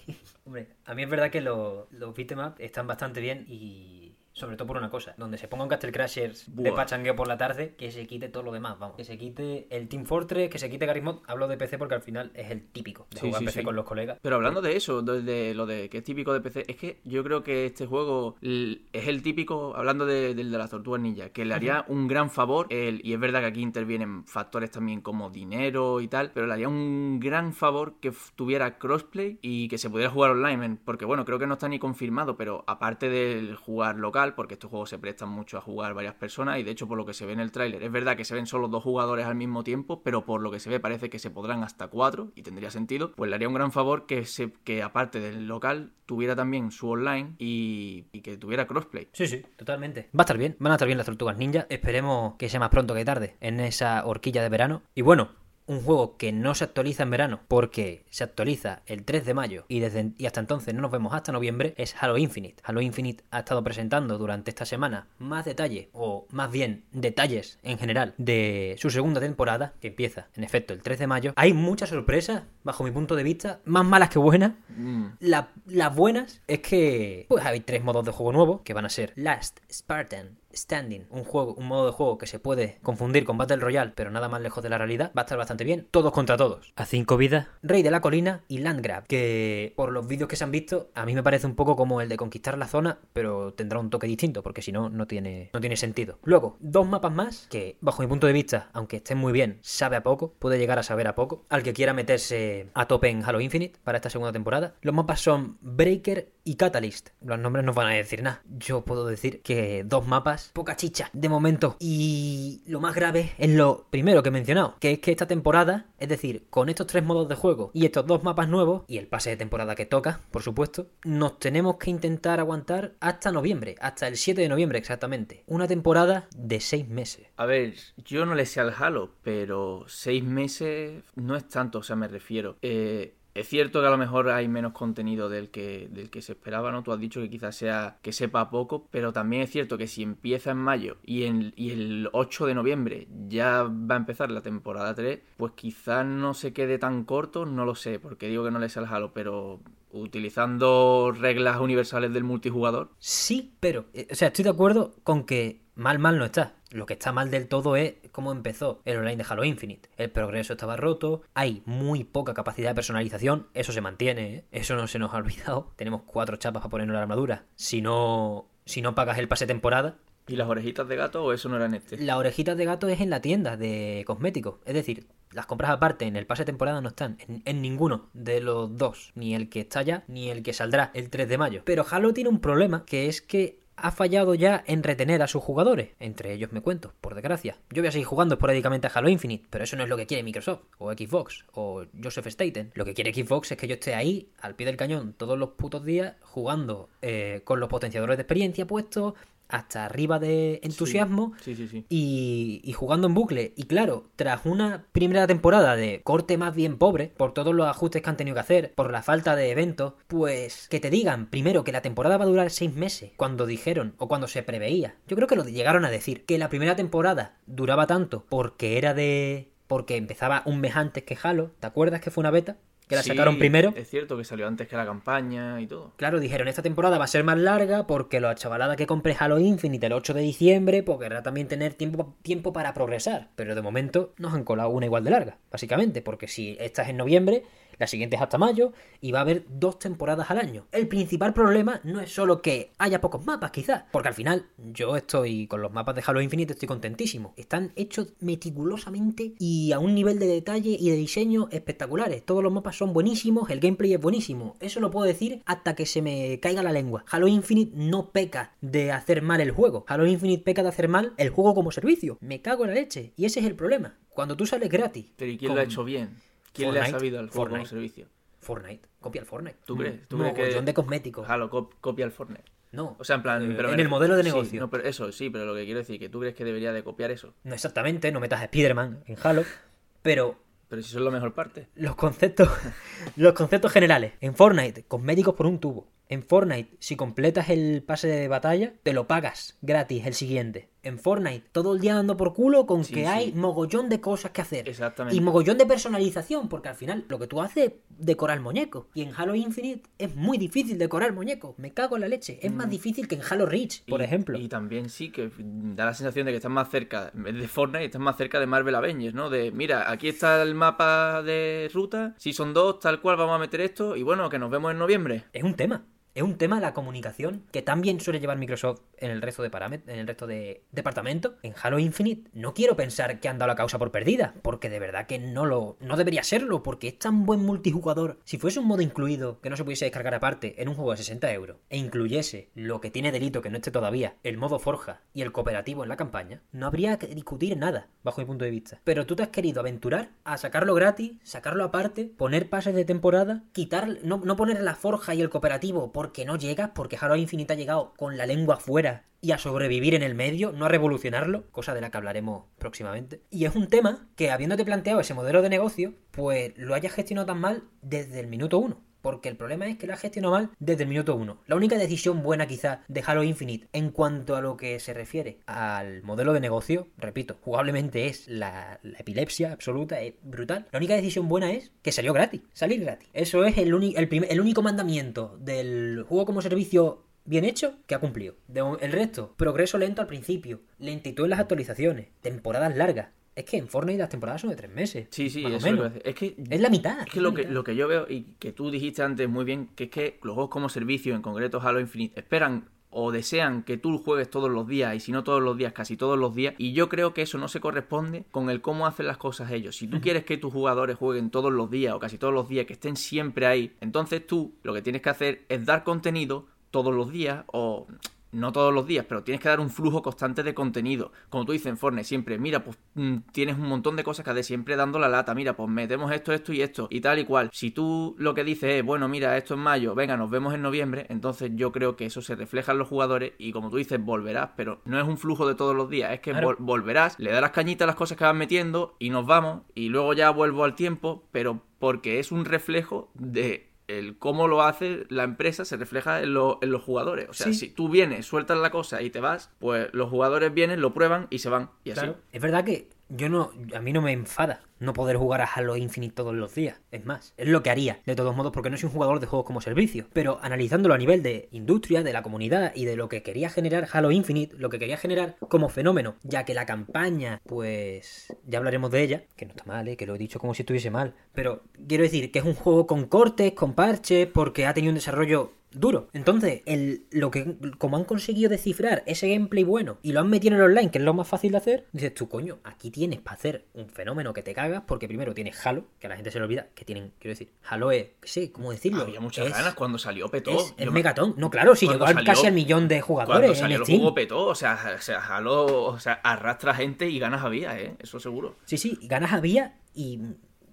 Hombre, a mí es verdad que los, los están bastante bien y sobre todo por una cosa, donde se ponga un Castle Crashers de Buah. pachangueo por la tarde, que se quite todo lo demás, vamos. Que se quite el Team Fortress, que se quite Garry's Mod. Hablo de PC porque al final es el típico de Sí, jugar sí, PC sí. con los colegas. Pero hablando de eso, de, de lo de que es típico de PC, es que yo creo que este juego es el típico, hablando de- del de las tortugas ninja, que le haría un gran favor, el, y es verdad que aquí intervienen factores también como dinero y tal, pero le haría un gran favor que tuviera crossplay y que se pudiera jugar online, porque bueno, creo que no está ni confirmado, pero aparte del jugar local porque estos juegos se prestan mucho a jugar varias personas y de hecho por lo que se ve en el tráiler, es verdad que se ven solo dos jugadores al mismo tiempo, pero por lo que se ve parece que se podrán hasta cuatro y tendría sentido, pues le haría un gran favor que, se, que aparte del local tuviera también su online y, y que tuviera crossplay. Sí, sí, totalmente. Va a estar bien, van a estar bien las tortugas ninja. Esperemos que sea más pronto que tarde en esa horquilla de verano. Y bueno, un juego que no se actualiza en verano porque se actualiza el 3 de mayo y, desde, y hasta entonces no nos vemos hasta noviembre es Halo Infinite. Halo Infinite ha estado presentando durante esta semana más detalle o más bien detalles en general de su segunda temporada que empieza en efecto el 3 de mayo. Hay muchas sorpresas bajo mi punto de vista, más malas que buenas. Mm. La- las buenas es que pues hay tres modos de juego nuevos que van a ser Last Spartan Standing, un juego, un modo de juego que se puede confundir con Battle Royale, pero nada más lejos de la realidad, va a estar bastante bien. Todos contra todos. A cinco vidas. Rey de la colina y Landgrab, que por los vídeos que se han visto, a mí me parece un poco como el de conquistar la zona, pero tendrá un toque distinto, porque si no, no tiene, no tiene sentido. Luego, dos mapas más que, bajo mi punto de vista, aunque estén muy bien, sabe a poco, puede llegar a saber a poco. Al que quiera meterse a tope en Halo Infinite para esta segunda temporada. Los mapas son Breaker y Catalyst. Los nombres no van a decir nada. Yo puedo decir que dos mapas, poca chicha, de momento. Y lo más grave es lo primero que he mencionado, que es que esta temporada, es decir, con estos tres modos de juego y estos dos mapas nuevos, y el pase de temporada que toca, por supuesto, nos tenemos que intentar aguantar hasta noviembre, hasta el 7 de noviembre exactamente. Una temporada de seis meses. A ver, yo no le sé al Halo, pero seis meses no es tanto, o sea, me refiero. Eh, es cierto que a lo mejor hay menos contenido del que, del que se esperaba, ¿no? Tú has dicho que quizás sea que sepa poco, pero también es cierto que si empieza en mayo y, en, y el 8 de noviembre ya va a empezar la temporada 3, pues quizás no se quede tan corto, no lo sé, porque digo que no le sé al Halo, pero utilizando reglas universales del multijugador, Sí, pero, eh, o sea, estoy de acuerdo con que mal, mal no está. Lo que está mal del todo es cómo empezó el online de Halo Infinite. El progreso estaba roto, hay muy poca capacidad de personalización, eso se mantiene, ¿eh? eso no se nos ha olvidado. Tenemos cuatro chapas para ponernos la armadura. Si no, si no pagas el pase temporada, ¿y las orejitas de gato o eso no era en este? la orejita de gato es en la tienda de cosméticos. Es decir, las compras aparte en el pase de temporada no están en, en ninguno de los dos. Ni el que está ya, ni el que saldrá el 3 de mayo. Pero Halo tiene un problema, que es que ha fallado ya en retener a sus jugadores. Entre ellos me cuento, por desgracia. Yo voy a seguir jugando esporádicamente a Halo Infinite, pero eso no es lo que quiere Microsoft, o Xbox, o Joseph Staten. Lo que quiere Xbox es que yo esté ahí, al pie del cañón, todos los putos días, jugando eh, con los potenciadores de experiencia puestos, hasta arriba de entusiasmo Sí, sí, sí. y, y jugando en bucle. Y claro, tras una primera temporada de corte más bien pobre, por todos los ajustes que han tenido que hacer, por la falta de eventos, pues que te digan primero que la temporada va a durar seis meses, cuando dijeron o cuando se preveía. Yo creo que lo llegaron a decir, que la primera temporada duraba tanto porque era de... porque empezaba un mes antes que Halo. ¿Te acuerdas que fue una beta? Que la Sí, sacaron primero. Es cierto que salió antes que la campaña y todo. Claro, dijeron, esta temporada va a ser más larga porque la chavalada que compre Halo Infinite el 8 de diciembre, pues querrá también tener tiempo, tiempo para progresar. Pero de momento nos han colado una igual de larga, básicamente, porque si esta es en noviembre, la siguiente es hasta mayo y va a haber dos temporadas al año. El principal problema no es solo que haya pocos mapas, quizás, porque al final yo estoy con los mapas de Halo Infinite, estoy contentísimo. Están hechos meticulosamente y a un nivel de detalle y de diseño espectaculares. Todos los mapas son buenísimos, el gameplay es buenísimo. Eso lo puedo decir hasta que se me caiga la lengua. Halo Infinite no peca de hacer mal el juego. Halo Infinite peca de hacer mal el juego como servicio. Me cago en la leche. Y ese es el problema. Cuando tú sales gratis. Pero ¿y quién con lo ha hecho bien? ¿Quién le ha Fortnite, sabido al juego como Fortnite. servicio? Fortnite, copia el Fortnite. ¿Tú crees? ¿Tú crees que de cosméticos. Halo cop- copia el Fortnite? No. O sea, en plan... Eh, pero en el modelo de sí, negocio. no, pero eso sí, pero lo que quiero decir que tú crees que debería de copiar eso. No exactamente, no metas a Spider-Man en Halo, pero Pero si son la mejor parte. los conceptos los conceptos generales. En Fortnite, cosméticos por un tubo. En Fortnite, si completas el pase de batalla, te lo pagas gratis el siguiente. En Fortnite, todo el día dando por culo con Sí, que sí. hay mogollón de cosas que hacer. Exactamente. Y mogollón de personalización, porque al final lo que tú haces es decorar muñecos. Y en Halo Infinite es muy difícil decorar muñecos. Me cago en la leche. Es más difícil que en Halo Reach, por Mm. Y- ejemplo. Y también sí que da la sensación de que estás más cerca, de Fortnite, estás más cerca de Marvel Avengers, ¿no? De, mira, aquí está el mapa de ruta, si son dos, tal cual, vamos a meter esto, y bueno, que nos vemos en noviembre. Es un tema. Es un tema la comunicación que también suele llevar Microsoft en el resto de en el resto de departamentos. En Halo Infinite no quiero pensar que han dado la causa por perdida, porque de verdad que no lo no debería serlo, porque es tan buen multijugador. Si fuese un modo incluido que no se pudiese descargar aparte en un juego de 60 euros e incluyese lo que tiene delito que no esté todavía, el modo forja y el cooperativo en la campaña, no habría que discutir nada, bajo mi punto de vista. Pero tú te has querido aventurar a sacarlo gratis, sacarlo aparte, poner pases de temporada, quitar, no, no poner la forja y el cooperativo porque no llegas, porque Halo Infinite ha llegado con la lengua afuera y a sobrevivir en el medio, no a revolucionarlo, cosa de la que hablaremos próximamente. Y es un tema que, habiéndote planteado ese modelo de negocio, pues lo hayas gestionado tan mal desde el minuto uno. Porque el problema es que lo has gestionado mal desde el minuto uno. La única decisión buena quizá de Halo Infinite en cuanto a lo que se refiere al modelo de negocio, repito, jugablemente es la, la epilepsia absoluta, es brutal. La única decisión buena es que salió gratis, salir gratis. Eso es el, el, el único mandamiento del juego como servicio bien hecho que ha cumplido. El resto, progreso lento al principio, lentitud en las actualizaciones, temporadas largas. Es que en Fortnite las temporadas son de tres meses. Sí, sí, más o eso es lo menos. que- Es que Es la mitad. Es que lo que, lo que yo veo y que tú dijiste antes muy bien, que es que los juegos como servicio, en concreto Halo Infinite, esperan o desean que tú juegues todos los días y si no todos los días, casi todos los días. Y yo creo que eso no se corresponde con el cómo hacen las cosas ellos. Si tú quieres que tus jugadores jueguen todos los días o casi todos los días, que estén siempre ahí, entonces tú lo que tienes que hacer es dar contenido todos los días o no todos los días, pero tienes que dar un flujo constante de contenido. Como tú dices en Fortnite, siempre, mira, pues mm, tienes un montón de cosas que hacer, siempre dando la lata, mira, pues metemos esto, esto y esto, y tal y cual. Si tú lo que dices es, bueno, mira, esto es mayo, venga, nos vemos en noviembre, entonces yo creo que eso se refleja en los jugadores y como tú dices, volverás, pero no es un flujo de todos los días, es que Claro. vol- volverás, le darás cañita a las cosas que vas metiendo y nos vamos, y luego ya vuelvo al tiempo, pero porque es un reflejo de el cómo lo hace la empresa se refleja en, lo- en los jugadores. O sea, Sí. si tú vienes, sueltas la cosa y te vas, pues los jugadores vienen, lo prueban y se van. Y así. Claro. Es verdad que yo no, a mí no me enfada no poder jugar a Halo Infinite todos los días. Es más, es lo que haría, de todos modos, porque no soy un jugador de juegos como servicio. Pero analizándolo a nivel de industria, de la comunidad y de lo que quería generar Halo Infinite, lo que quería generar como fenómeno, ya que la campaña, pues ya hablaremos de ella, que no está mal, ¿eh? que lo he dicho como si estuviese mal. Pero quiero decir que es un juego con cortes, con parches, porque ha tenido un desarrollo duro. Entonces, el, lo que como han conseguido descifrar ese gameplay bueno y lo han metido en el online, que es lo más fácil de hacer, dices tú, coño, aquí tienes para hacer un fenómeno que te cagas, porque primero tienes Halo, que a la gente se le olvida, que tienen, quiero decir, Halo es, sé, ¿cómo decirlo? Había muchas Es- ganas cuando salió petó. Es, es megatón. No, claro, si cuando llegó al- salió- casi al millón de Cuando jugadores salió en el Steam. juego petó, o sea, o sea, Halo, o sea, arrastra gente y ganas había, ¿eh? Eso seguro. Sí, sí, ganas había y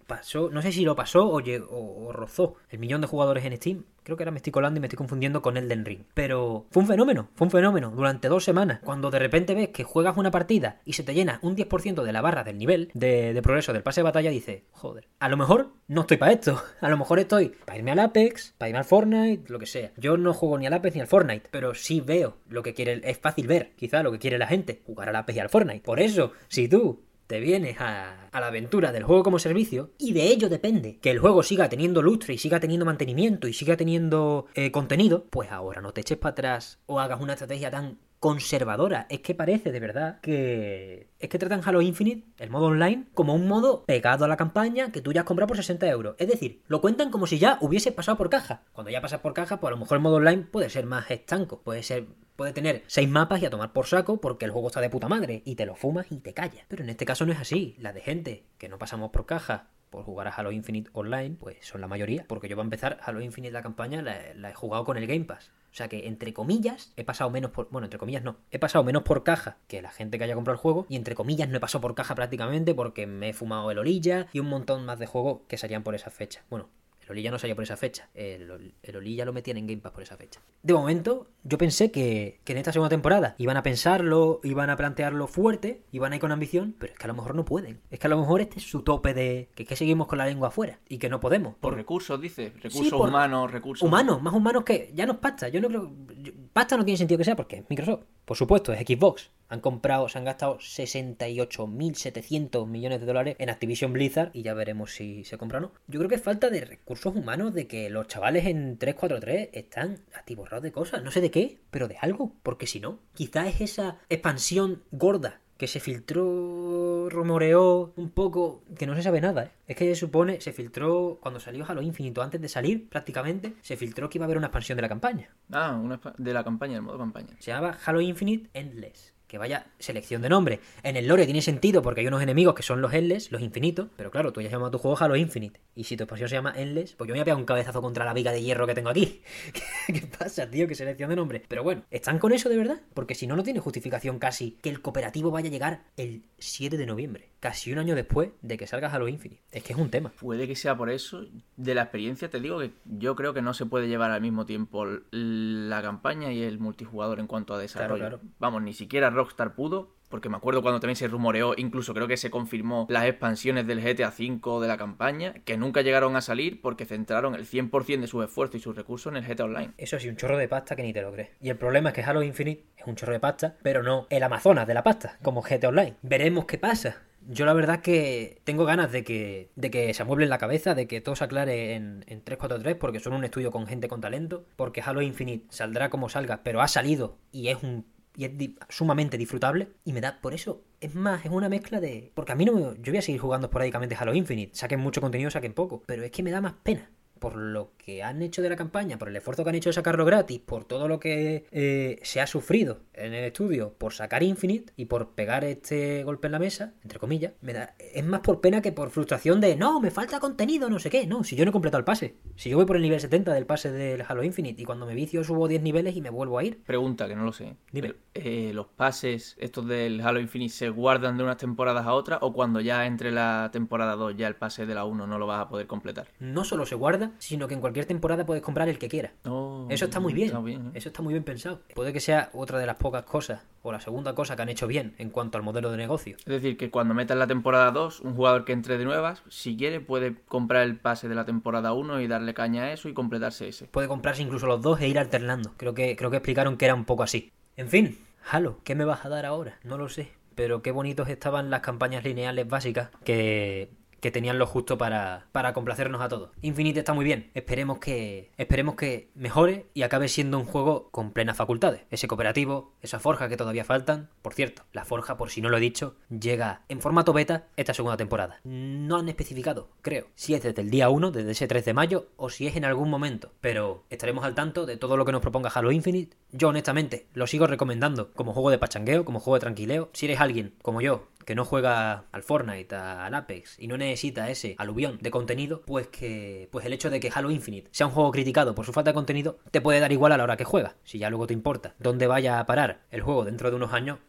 pasó, no sé si lo pasó o, llegó- o, rozó el millón de jugadores en Steam. Creo que ahora me estoy colando y me estoy confundiendo con Elden Ring. Pero fue un fenómeno, fue un fenómeno durante dos semanas. Cuando de repente ves que juegas una partida y se te llena un 10% de la barra del nivel de, de progreso del pase de batalla, dices, joder, a lo mejor no estoy para esto. A lo mejor estoy para irme al Apex, para irme al Fortnite, lo que sea. Yo no juego ni al Apex ni al Fortnite, pero sí veo lo que quiere, es fácil ver, quizá lo que quiere la gente, jugar al Apex y al Fortnite. Por eso, si tú te vienes a, a la aventura del juego como servicio y de ello depende que el juego siga teniendo lustre y siga teniendo mantenimiento y siga teniendo eh, contenido, pues ahora no te eches para atrás o hagas una estrategia tan conservadora. Es que parece de verdad que es que tratan Halo Infinite, el modo online, como un modo pegado a la campaña que tú ya has comprado por 60 euros. Es decir, lo cuentan como si ya hubiese pasado por caja. Cuando ya pasas por caja, pues a lo mejor el modo online puede ser más estanco, puede ser puede tener seis mapas y a tomar por saco porque el juego está de puta madre y te lo fumas y te callas. Pero en este caso no es así. La de gente que no pasamos por caja por jugar a Halo Infinite online, pues son la mayoría. Porque yo para empezar, Halo Infinite la campaña la he jugado con el Game Pass. O sea que, entre comillas, he pasado menos por. Bueno, entre comillas no. He pasado menos por caja que la gente que haya comprado el juego. Y entre comillas no he pasado por caja prácticamente porque me he fumado el Olilla y un montón más de juegos que salían por esa fecha. Bueno, el Oli ya no salía por esa fecha. El, el Oli ya lo metían en Game Pass por esa fecha. De momento, yo pensé que, que en esta segunda temporada iban a pensarlo, iban a plantearlo fuerte, iban a ir con ambición, pero es que a lo mejor no pueden. Es que a lo mejor este es su tope de que, que seguimos con la lengua afuera y que no podemos. Por Por recursos, dice. Recursos humanos, recursos. humanos, más humanos que ya no es pasta. Yo no creo. yo- pasta no tiene sentido que sea porque es Microsoft. Por supuesto, es Xbox. Han comprado, se han gastado 68.700 millones de dólares en Activision Blizzard y ya veremos si se compra o no. Yo creo que es falta de recursos humanos, de que los chavales en 343 están atiborrados de cosas. No sé de qué, pero de algo. Porque si no, quizás es esa expansión gorda que se filtró, rumoreó un poco, que no se sabe nada. ¿eh? Es que se supone, se filtró cuando salió Halo Infinito, antes de salir prácticamente, se filtró que iba a haber una expansión de la campaña. Ah, una de la campaña, el modo campaña. Se llamaba Halo Infinite Endless. Que vaya selección de nombre. En el lore tiene sentido porque hay unos enemigos que son los Endless, los infinitos. Pero claro, tú ya llamas a tu juego Halo Infinite. Y si tu expansión se llama Endless, pues yo me voy a pegar un cabezazo contra la viga de hierro que tengo aquí. ¿Qué pasa, tío? ¿Qué selección de nombre? Pero bueno, ¿están con eso de verdad? Porque si no, no tiene justificación casi que el cooperativo vaya a llegar el 7 de noviembre. Casi un año después de que salga Halo Infinite. Es que es un tema. Puede que sea por eso. De la experiencia te digo que yo creo que no se puede llevar al mismo tiempo la campaña y el multijugador en cuanto a desarrollo. claro. Vamos, ni siquiera Rockstar pudo. Porque me acuerdo cuando también se rumoreó, incluso creo que se confirmó las expansiones del GTA V de la campaña, que nunca llegaron a salir porque centraron el 100% de sus esfuerzos y sus recursos en el GTA Online. Eso sí, un chorro de pasta que ni te lo crees. Y el problema es que Halo Infinite es un chorro de pasta, pero no el Amazonas de la pasta, como GTA Online. Veremos qué pasa. Yo la verdad que tengo ganas de que, de que se amueblen la cabeza, de que todo se aclare en, en 343, porque son un estudio con gente con talento, porque Halo Infinite saldrá como salga, pero ha salido y es un y es di- sumamente disfrutable y me da por eso es más es una mezcla de porque a mí no me, yo voy a seguir jugando esporádicamente Halo Infinite saquen mucho contenido saquen poco pero es que me da más pena por lo que han hecho de la campaña, por el esfuerzo que han hecho de sacarlo gratis, por todo lo que eh, se ha sufrido en el estudio por sacar Infinite y por pegar este golpe en la mesa, entre comillas, me da, es más por pena que por frustración de no, me falta contenido, no sé qué. No, si yo no he completado el pase, si yo voy por el nivel 70 del pase del Halo Infinite y cuando me vicio subo 10 niveles y me vuelvo a ir, Pregunta, que no lo sé. Dime. Eh, ¿Los pases, estos del Halo Infinite, se guardan de unas temporadas a otras? ¿O cuando ya entre la temporada 2 ya el pase de la 1 no lo vas a poder completar? no solo se guarda, sino que en cualquier temporada puedes comprar el que quieras. No, Eso está muy bien. Está bien, ¿eh? Eso está muy bien pensado. Puede que sea otra de las pocas cosas, o la segunda cosa que han hecho bien en cuanto al modelo de negocio. Es decir, que cuando metas la temporada 2, un jugador que entre de nuevas, si quiere, puede comprar el pase de la temporada 1 y darle caña a eso y completarse ese. Puede comprarse incluso los dos e ir alternando. Creo que, creo que explicaron que era un poco así. En fin, Halo, ¿qué me vas a dar ahora? No lo sé. Pero qué bonitos estaban las campañas lineales básicas que, que tenían lo justo para, para complacernos a todos. Infinite está muy bien. Esperemos que, esperemos que mejore y acabe siendo un juego con plenas facultades. Ese cooperativo, esa forja que todavía faltan. Por cierto, la forja, por si no lo he dicho, llega en formato beta esta segunda temporada. No han especificado, creo, si es desde el día 1, desde ese 3 de mayo, o si es en algún momento. Pero estaremos al tanto de todo lo que nos proponga Halo Infinite. Yo, honestamente, lo sigo recomendando como juego de pachangueo, como juego de tranquileo. Si eres alguien como yo, que no juega al Fortnite, al Apex y no necesita ese aluvión de contenido, pues que pues el hecho de que Halo Infinite sea un juego criticado por su falta de contenido te puede dar igual a la hora que juegas. Si ya luego te importa dónde vaya a parar el juego dentro de unos años,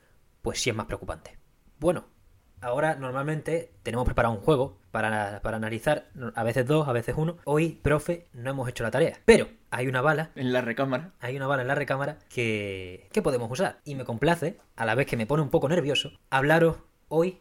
pues sí es más preocupante. Bueno, ahora normalmente tenemos preparado un juego para, para analizar, a veces dos, a veces uno. Hoy, profe, no hemos hecho la tarea. Pero hay una bala En la recámara. hay una bala en la recámara que, que podemos usar. Y me complace, a la vez que me pone un poco nervioso, hablaros hoy,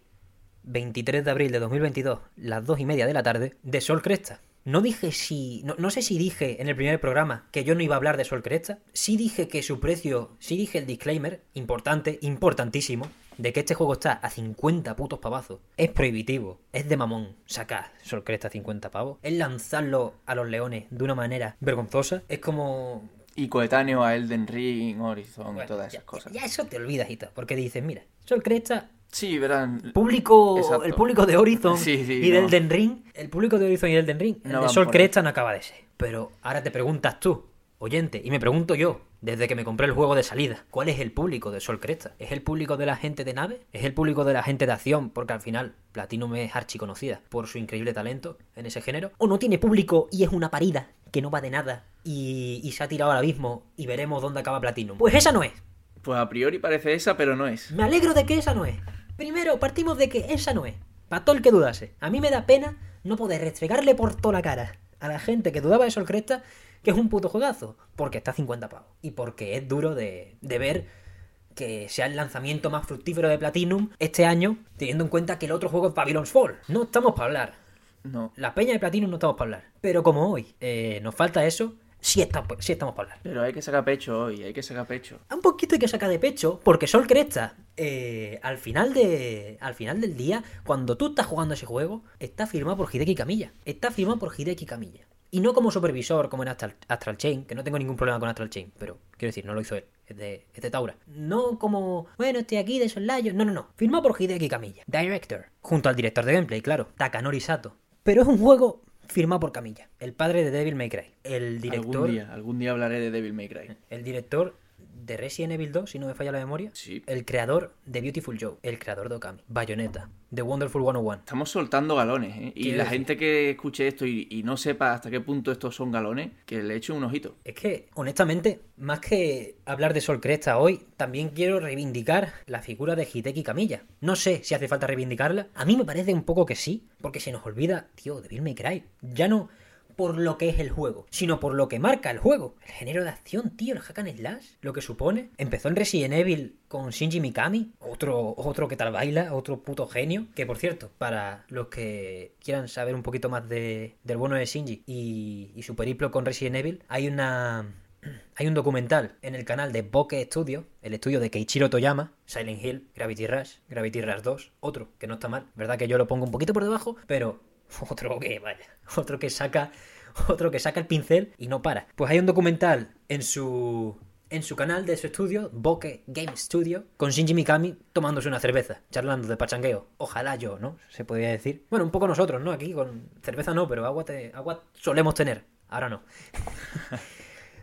23 de abril de 2022, las 2 y media de la tarde, de Sol Cresta. No dije si. No, no sé si dije en el primer programa que yo no iba a hablar de Sol Cresta. Sí dije que su precio. Sí dije el disclaimer, importante, importantísimo, de que este juego está a 50 putos pavazos. Es prohibitivo, es de mamón sacar Sol Cresta a 50 pavos. Es lanzarlo a los leones de una manera vergonzosa. Es como Y coetáneo a Elden Ring, Horizon y todas ya- esas cosas. Ya eso te olvidas, Hito, porque dices, mira, Sol Cresta, Sí, verán. público, Exacto. el público de Horizon Sí, sí, y del. Elden Ring, el público de Horizon y del Elden Ring, el de Sol. Cresta no acaba de ser. Pero ahora te preguntas tú, oyente, y me pregunto yo, desde que me compré el juego de salida, ¿cuál es el público de Sol Cresta? ¿Es el público de la gente de nave? ¿Es el público de la gente de acción? Porque al final Platinum es archiconocida por su increíble talento en ese género. ¿O no tiene público y es una parida que no va de nada y, y se ha tirado al abismo y veremos dónde acaba Platinum? Pues esa no es. Pues a priori parece esa, pero no es. Me alegro de que esa no es. Primero, partimos de que esa no es. Para todo el que dudase. A mí me da pena no poder restregarle por toda la cara a la gente que dudaba de Sol Cresta que es un puto juegazo. Porque está a 50 pavos. Y porque es duro de, de ver que sea el lanzamiento más fructífero de Platinum este año, teniendo en cuenta que el otro juego es Babylon's Fall. No estamos para hablar. No. La peña de Platinum no estamos para hablar. Pero como hoy eh, nos falta eso, sí, está- sí estamos para hablar. Pero hay que sacar pecho hoy, hay que sacar pecho. Un poquito hay que sacar de pecho, porque Sol Cresta, eh, al final de. Al final del día, cuando tú estás jugando ese juego, está firmado por Hideki Kamiya. Está firmado por Hideki Kamiya. Y no como supervisor, como en Astral, Astral Chain, que no tengo ningún problema con Astral Chain, pero quiero decir, no lo hizo él, es de, es de Taura. No como, bueno, estoy aquí de soslayo. No, no, no. Firmado por Hideki Kamiya, director. Junto al director de gameplay, claro, Takanori Sato. Pero es un juego firmado por Kamiya, el padre de Devil May Cry. El director, Algún día, algún día hablaré de Devil May Cry. el director de Resident Evil 2, si no me falla la memoria. Sí. El creador de Beautiful Joe, el creador de Okami, Bayonetta, de Wonderful 101. Estamos soltando galones, ¿eh? Y la decir- gente que escuche esto y, y no sepa hasta qué punto estos son galones, que le eche un ojito. Es que, honestamente, más que hablar de Sol Cresta hoy, también quiero reivindicar la figura de Hideki Kamiya. No sé si hace falta reivindicarla. A mí me parece un poco que sí, porque se nos olvida, tío, Devil May Cry. Ya no por lo que es el juego, sino por lo que marca el juego. El género de acción, tío, el hack and slash, lo que supone. Empezó en Resident Evil con Shinji Mikami, otro, otro que tal baila, otro puto genio. Que por cierto, para los que quieran saber un poquito más de, del bueno de Shinji y, y su periplo con Resident Evil, hay una, hay un documental en el canal de Bokeh Studio, el estudio de Keiichiro Toyama, Silent Hill, Gravity Rush, Gravity Rush 2, otro que no está mal, verdad que yo lo pongo un poquito por debajo, pero otro que vaya, otro que saca otro que saca el pincel y no para. Pues hay un documental en su en su canal de su estudio, Bokeh Game Studio, con Shinji Mikami tomándose una cerveza, charlando de pachangueo. Ojalá yo, ¿no? Se podría decir. Bueno, un poco nosotros, ¿no? Aquí con cerveza no, pero agua, te- agua solemos tener. Ahora no.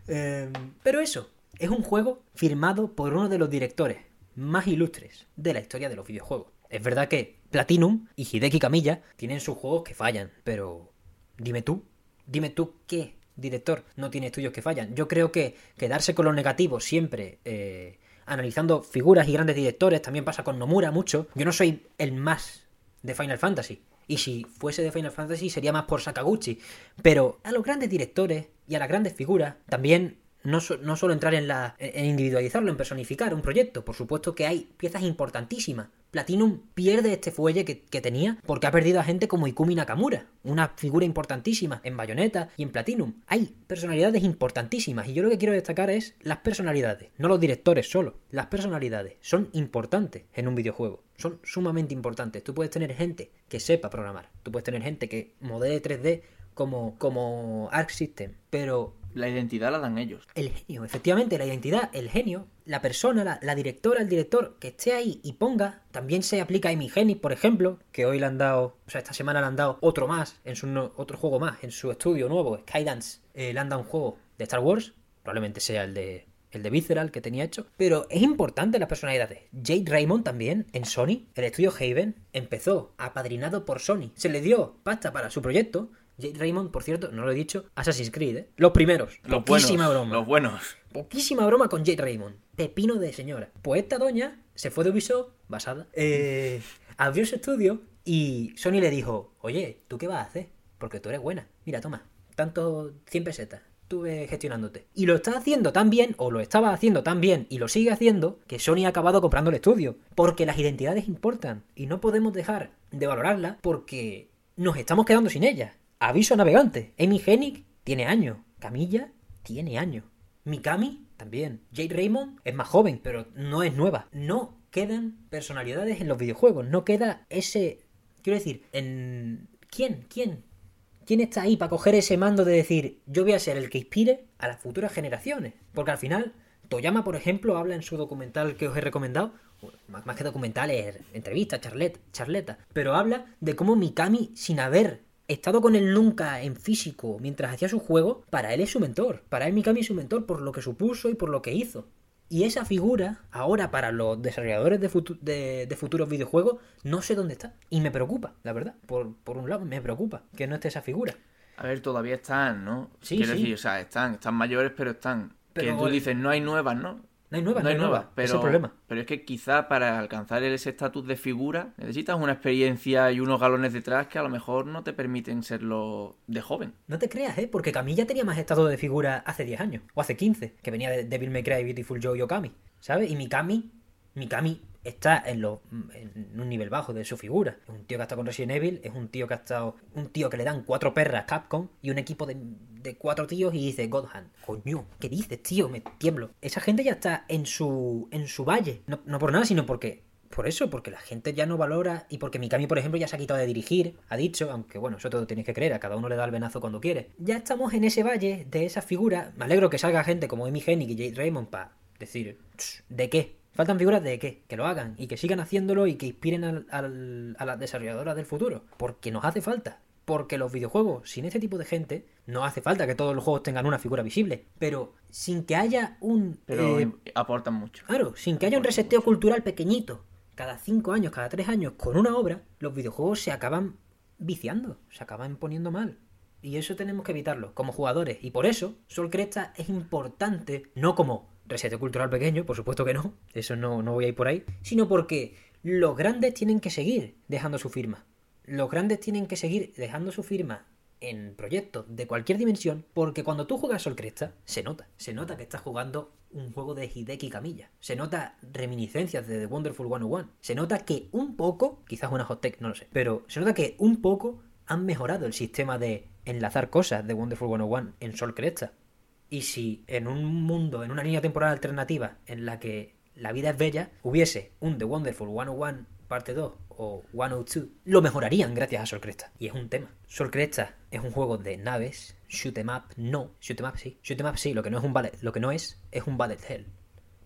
Em, pero eso, es un juego firmado por uno de los directores más ilustres de la historia de los videojuegos. Es verdad que Platinum y Hideki Kamiya tienen sus juegos que fallan, pero dime tú, dime tú qué director no tiene estudios que fallan. Yo creo que quedarse con lo negativo siempre eh, analizando figuras y grandes directores también pasa con Nomura mucho. Yo no soy el más de Final Fantasy. Y si fuese de Final Fantasy sería más por Sakaguchi. Pero a los grandes directores y a las grandes figuras también no, no solo entrar en, la, en individualizarlo, en personificar un proyecto. Por supuesto que hay piezas importantísimas. Platinum pierde este fuelle que, que tenía porque ha perdido a gente como Ikumi Nakamura, una figura importantísima en Bayonetta y en Platinum. Hay personalidades importantísimas y yo lo que quiero destacar es las personalidades, no los directores solo. Las personalidades son importantes en un videojuego, son sumamente importantes. Tú puedes tener gente que sepa programar, tú puedes tener gente que modele 3D como, como Arc System, pero La identidad la dan ellos. el genio, efectivamente, la identidad, el genio, la persona, la, directora, el director que esté ahí y ponga, también se aplica a Hennig, por ejemplo, que hoy le han dado, o sea, esta semana le han dado otro más, en su otro juego más, en su estudio nuevo, Skydance, eh, le han dado un juego de Star Wars, probablemente sea el de el de Visceral que tenía hecho, pero es importante las personalidades. Jade Raymond también en Sony, el estudio Haven, empezó apadrinado por Sony, se le dio pasta para su proyecto. Jade Raymond, por cierto, no lo he dicho, Assassin's Creed, ¿eh? Los primeros. Los Poquísima buenos. broma. Los buenos. Poquísima broma con Jade Raymond. Pepino de señora. Pues esta doña se fue de Ubisoft, basada, eh, abrió su estudio y Sony le dijo, oye, ¿tú qué vas a hacer? Porque tú eres buena. Mira, toma, tanto 100 pesetas. Estuve gestionándote. Y lo está haciendo tan bien, o lo estaba haciendo tan bien, y lo sigue haciendo, que Sony ha acabado comprando el estudio. Porque las identidades importan. Y no podemos dejar de valorarlas porque nos estamos quedando sin ellas. Aviso navegante. Amy Hennig tiene años. Camilla tiene años. Mikami también. Jade Raymond es más joven, pero no es nueva. No quedan personalidades en los videojuegos. No queda ese. Quiero decir, en. ¿Quién? ¿Quién? ¿Quién está ahí para coger ese mando de decir yo voy a ser el que inspire a las futuras generaciones? Porque al final, Toyama, por ejemplo, habla en su documental que os he recomendado, más que documentales, entrevistas, charlet, charleta, pero habla de cómo Mikami, sin haber estado con él nunca en físico mientras hacía su juego, para él es su mentor. Para él Mikami es su mentor por lo que supuso y por lo que hizo. Y esa figura, ahora para los desarrolladores de, futu- de- de futuros videojuegos, no sé dónde está. Y me preocupa, la verdad. Por, por un lado, me preocupa que no esté esa figura. A ver, todavía están, ¿no? Sí, Quiero sí. decir, o sea, están, están mayores, pero están. Pero- que tú dices, no hay nuevas, ¿no? No hay nuevas, no hay nuevas, Ese pero, es el problema. pero es que quizá para alcanzar ese estatus de figura necesitas una experiencia y unos galones detrás que a lo mejor no te permiten serlo de joven. No te creas, ¿eh? Porque Camilla tenía más estado de figura hace 10 años, o hace 15, que venía de Devil May Cry, Beautiful Joe y Okami, ¿sabes? Y Mikami, Mikami está en, lo, en un nivel bajo de su figura. Es un tío que ha estado con Resident Evil, es un tío que ha estado. Un tío que le dan cuatro perras Capcom y un equipo de, de cuatro tíos y dice God Hand. Coño, ¿qué dices, tío? Me tiemblo. Esa gente ya está en su. en su valle. No, no por nada, sino porque. Por eso, porque la gente ya no valora y porque Mikami, por ejemplo, ya se ha quitado de dirigir, ha dicho, aunque bueno, eso todo tienes que creer, a cada uno le da el venazo cuando quiere. Ya estamos en ese valle de esas figuras. Me alegro que salga gente como Amy Hennig y Jade Raymond para Decir, "Ch, ¿de qué? Faltan figuras de qué? Que lo hagan y que sigan haciéndolo y que inspiren al- al- a las desarrolladoras del futuro. Porque nos hace falta. Porque los videojuegos, sin este tipo de gente, no hace falta que todos los juegos tengan una figura visible. Pero sin que haya un... Pero eh, aportan mucho. Claro, sin que haya un reseteo cultural pequeñito, cada cinco años, cada tres años, con una obra, los videojuegos se acaban viciando, se acaban poniendo mal. Y eso tenemos que evitarlo, como jugadores. Y por eso, Sol Cresta es importante, no como reseteo cultural pequeño, por supuesto que no, eso no, no voy a ir por ahí, sino porque los grandes tienen que seguir dejando su firma. Los grandes tienen que seguir dejando su firma en proyectos de cualquier dimensión, porque cuando tú juegas Sol Cresta, se nota. Se nota que estás jugando un juego de Hideki Kamiya. Se nota reminiscencias de The Wonderful 101. Se nota que un poco, quizás una hot take, no lo sé, pero se nota que un poco han mejorado el sistema de enlazar cosas de Wonderful 101 en Sol Cresta. Y si en un mundo, en una línea temporal alternativa en la que la vida es bella, hubiese un The Wonderful 101 parte 2 o 102, lo mejorarían gracias a Sol Cresta. Y es un tema. Sol Cresta es un juego de naves, shoot 'em up, no, shoot 'em up sí, shoot 'em sí, lo que no es un ballet, lo que no es es un ballet hell.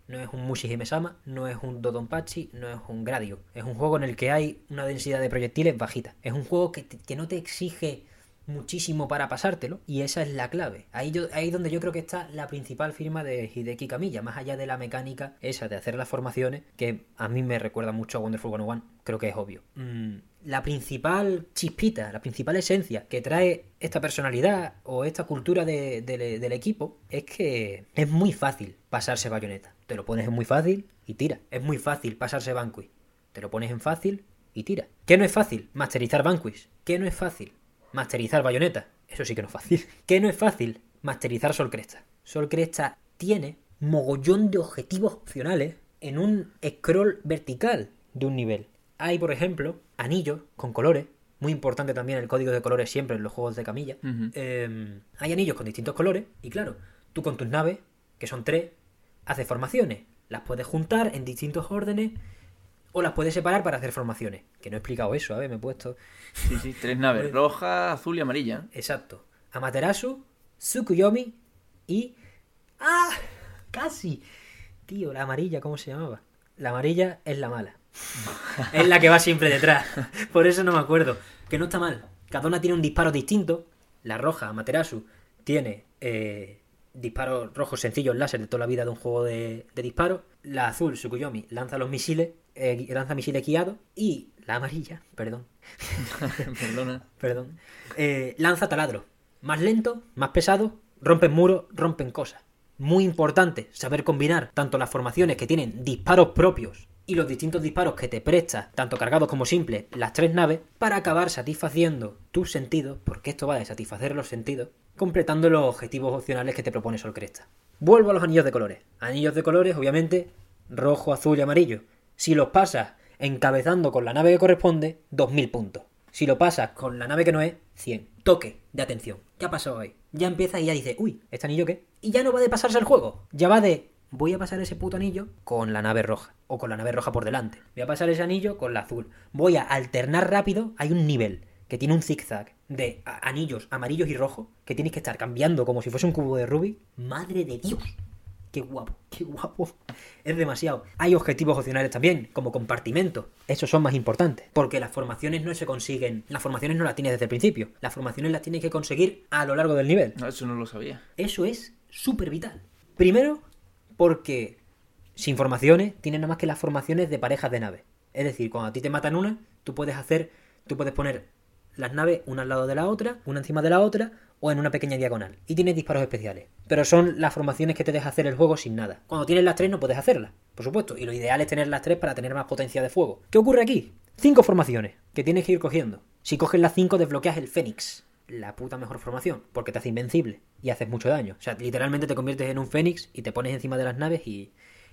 No es un Mushihime-sama, no es un Dodonpachi, no es un Gradio. Es un juego en el que hay una densidad de proyectiles bajita. Es un juego que, que no te exige muchísimo para pasártelo y esa es la clave. Ahí yo ahí donde yo creo que está la principal firma de Hideki Kamiya, más allá de la mecánica esa de hacer las formaciones, que a mí me recuerda mucho a Wonderful 101, creo que es obvio. Mm, la principal chispita, la principal esencia que trae esta personalidad o esta cultura de- de- del equipo es que es muy fácil pasarse bayoneta. Te lo pones en muy fácil y tira. Es muy fácil pasarse Vanquish. Te lo pones en fácil y tira. ¿Qué no es fácil? Masterizar Vanquish. ¿Qué no es fácil? Masterizar Bayonetta. Eso sí que no es fácil. ¿Qué no es fácil? Masterizar Sol Cresta. Sol Cresta tiene mogollón de objetivos opcionales en un scroll vertical de un nivel. Hay, por ejemplo, anillos con colores. Muy importante también el código de colores siempre en los juegos de camilla. Eh, hay anillos con distintos colores. Y claro, tú con tus naves, que son tres, haces formaciones. Las puedes juntar en distintos órdenes. O las puedes separar para hacer formaciones. Que no he explicado eso, ¿sabes? Me he puesto. Sí, sí, tres naves, roja, azul y amarilla. Exacto. Amaterasu, Tsukuyomi y. ¡Ah! ¡Casi! Tío, la amarilla, ¿cómo se llamaba? La amarilla es la mala. es la que va siempre detrás. Por eso no me acuerdo. Que no está mal. Cada una tiene un disparo distinto. La roja, Amaterasu, tiene eh, disparos rojos sencillos láser de toda la vida de un juego de, de disparo. La azul, Tsukuyomi, lanza los misiles, eh, lanza misiles guiados. Y la amarilla, perdón, Perdona. perdón, eh, lanza taladro. Más lento, más pesado, rompen muros, rompen cosas. Muy importante saber combinar tanto las formaciones que tienen disparos propios y los distintos disparos que te presta, tanto cargados como simples, las tres naves, para acabar satisfaciendo tus sentidos, porque esto va de satisfacer los sentidos, completando los objetivos opcionales que te propone Sol Cresta. Vuelvo a los anillos de colores. Anillos de colores, obviamente, rojo, azul y amarillo. Si los pasas encabezando con la nave que corresponde, 2000 puntos. Si lo pasas con la nave que no es, 100. Toque de atención. ¿Qué ha pasado ahí? Ya empieza y ya dice, uy, ¿este anillo qué? Y ya no va de pasarse el juego. Ya va de, voy a pasar ese puto anillo con la nave roja. O con la nave roja por delante. Voy a pasar ese anillo con la azul. Voy a alternar rápido. Hay un nivel que tiene un zigzag de anillos amarillos y rojos que tienes que estar cambiando como si fuese un cubo de Rubik. Madre de Dios. Qué guapo, qué guapo. Es demasiado. Hay objetivos opcionales también, como compartimentos. Esos son más importantes. Porque las formaciones no se consiguen. Las formaciones no las tienes desde el principio. Las formaciones las tienes que conseguir a lo largo del nivel. No, eso no lo sabía. Eso es súper vital. Primero, porque sin formaciones tienes nada más que las formaciones de parejas de naves. Es decir, cuando a ti te matan una, tú puedes hacer, tú puedes poner las naves una al lado de la otra, una encima de la otra, o en una pequeña diagonal. Y tienes disparos especiales. Pero son las formaciones que te deja hacer el juego sin nada. Cuando tienes las tres no puedes hacerlas, por supuesto. Y lo ideal es tener las tres para tener más potencia de fuego. ¿Qué ocurre aquí? Cinco formaciones que tienes que ir cogiendo. Si coges las cinco desbloqueas el Fénix. La puta mejor formación, porque te hace invencible y haces mucho daño. O sea, literalmente te conviertes en un Fénix y te pones encima de las naves y,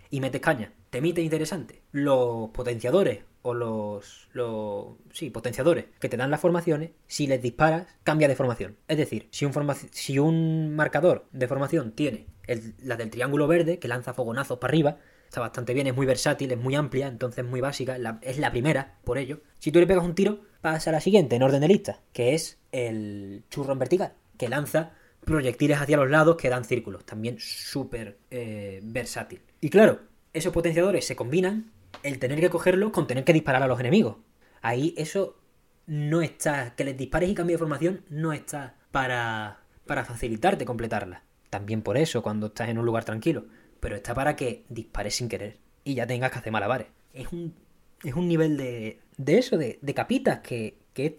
y metes caña. Temite interesante. Los potenciadores o los, los sí, potenciadores que te dan las formaciones, si les disparas, cambia de formación. Es decir, si un, si un marcador de formación tiene el- la del triángulo verde, que lanza fogonazos para arriba, está bastante bien, es muy versátil, es muy amplia, entonces es muy básica, la- es la primera, por ello. Si tú le pegas un tiro, pasa a la siguiente en orden de lista, que es el churro en vertical, que lanza proyectiles hacia los lados que dan círculos. También súper eh, versátil. Y claro, esos potenciadores se combinan el tener que cogerlos con tener que disparar a los enemigos. Ahí eso no está, que les dispares y cambie de formación no está para, para facilitarte completarla. También por eso cuando estás en un lugar tranquilo. Pero está para que dispares sin querer y ya tengas que hacer malabares. Es un, es un nivel de, de eso, de, capitas, que, que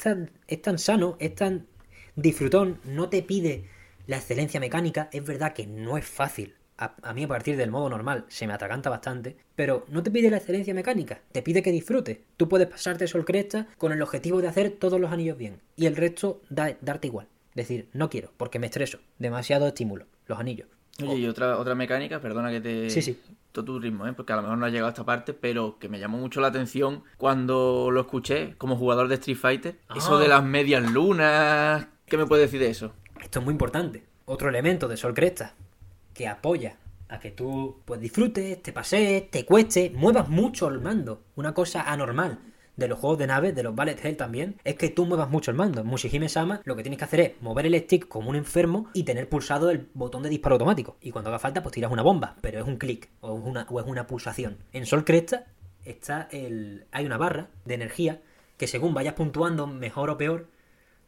es tan sano, es tan disfrutón, no te pide la excelencia mecánica. Es verdad que no es fácil. A, a mí a partir del modo normal se me atraganta bastante, pero no te pide la excelencia mecánica, te pide que disfrutes. Tú puedes pasarte Sol Cresta con el objetivo de hacer todos los anillos bien, y el resto da, darte igual. Decir, no quiero, porque me estreso. Demasiado estímulo, los anillos. Oye, y otra, otra mecánica, perdona que te... Sí, sí. Todo tu ritmo, ¿eh? porque a lo mejor no ha llegado a esta parte, pero que me llamó mucho la atención cuando lo escuché como jugador de Street Fighter. Eso Ah. de las medias lunas. ¿Qué me puedes decir de eso? Esto es muy importante. Otro elemento de Sol Cresta que apoya a que tú pues disfrutes, te pasees, te cueste, muevas mucho el mando. Una cosa anormal de los juegos de naves, de los Ballet Hell también, es que tú muevas mucho el mando. En Mushihime Sama lo que tienes que hacer es mover el stick como un enfermo y tener pulsado el botón de disparo automático. Y cuando haga falta, pues tiras una bomba, pero es un clic o una, o es una pulsación. En Sol Cresta está el, hay una barra de energía que según vayas puntuando mejor o peor,